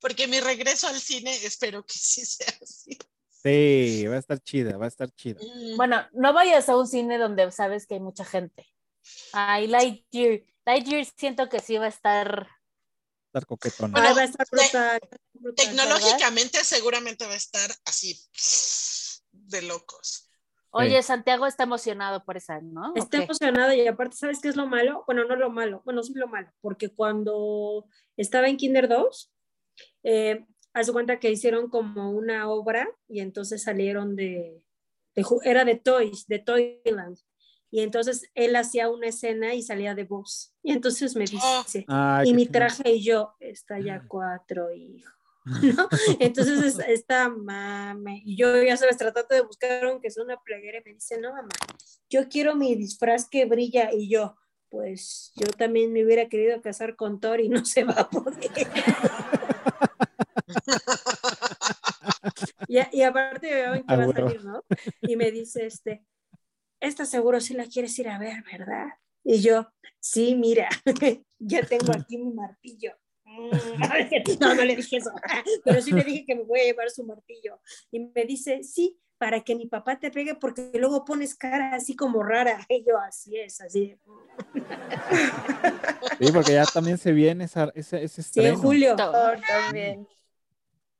porque mi regreso al cine, espero que sí sea así. Sí, va a estar chida, va a estar chida. Mm, Bueno, no vayas a un cine donde sabes que hay mucha gente. Ay, Lightyear. Lightyear siento que sí va a estar. Estar coquetona. Bueno, Ay, va a estar te- brutal. brutal. Tecnológicamente seguramente va a estar así de locos. Oye, Santiago está emocionado por esa, ¿no? ¿O Está qué? emocionada y aparte, ¿sabes qué es lo malo? Bueno, no lo malo, bueno, sí lo malo, porque cuando estaba en Kinder 2, eh, haz cuenta que hicieron como una obra y entonces salieron de, de era de Toys, de Toyland. Y entonces él hacía una escena y salía de voz. Y entonces me Oh. dice, Ay, y mi traje y yo, está ya cuatro, hijo. ¿no? Entonces es- está mame. Y yo ya sabes, tratando de buscar aunque sea una playera, y me dice, no, mamá, yo quiero mi disfraz que brilla. Y yo, pues yo también me hubiera querido casar con Thor y no se va a poder. y, y aparte, Ah, va a salir, ¿no? Y me dice, este, esta seguro sí la quieres ir a ver, ¿verdad? Y yo, sí, mira, ya tengo aquí mi martillo. Mm, No, no le dije eso, pero sí le dije que me voy a llevar su martillo. Y me dice, sí, para que mi papá te pegue, porque luego pones cara así como rara. Y yo, así es, así. Sí, porque ya también se viene esa, ese, ese Sí, en julio. También.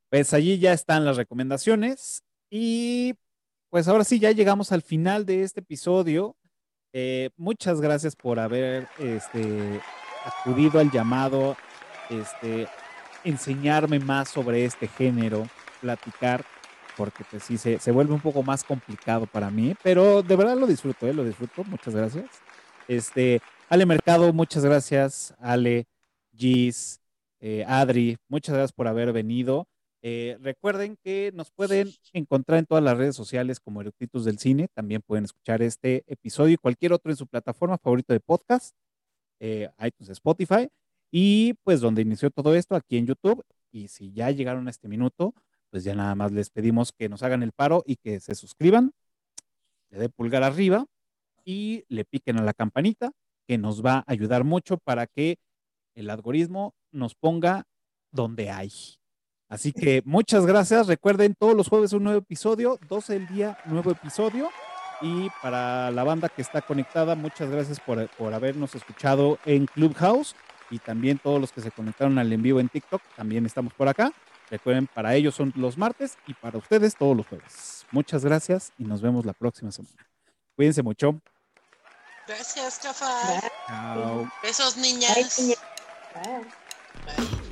Pues allí ya están las recomendaciones y pues ahora sí ya llegamos al final de este episodio. Eh, muchas gracias por haber este, acudido al llamado, este, enseñarme más sobre este género, platicar, porque pues sí se, se vuelve un poco más complicado para mí, pero de verdad lo disfruto, ¿eh? lo disfruto. Muchas gracias. Este, Ale Mercado, muchas gracias. Ale, Gis, eh, Adri, muchas gracias por haber venido. Eh, recuerden que nos pueden encontrar en todas las redes sociales como Eructitus del Cine. También pueden escuchar este episodio y cualquier otro en su plataforma favorita de podcast, eh, iTunes, Spotify. Y pues donde inició todo esto, aquí en YouTube. Y si ya llegaron a este minuto, pues ya nada más les pedimos que nos hagan el paro y que se suscriban, le dé pulgar arriba y le piquen a la campanita, que nos va a ayudar mucho para que el algoritmo nos ponga donde hay. Así que muchas gracias. Recuerden, todos los jueves un nuevo episodio, 12 del día, nuevo episodio. Y para la banda que está conectada, muchas gracias por, por habernos escuchado en Clubhouse y también todos los que se conectaron al en vivo en TikTok, también estamos por acá. Recuerden, para ellos son los martes y para ustedes todos los jueves. Muchas gracias y nos vemos la próxima semana. Cuídense mucho. Gracias, Cafa. Chao. Besos, niñas. Bye. Bye.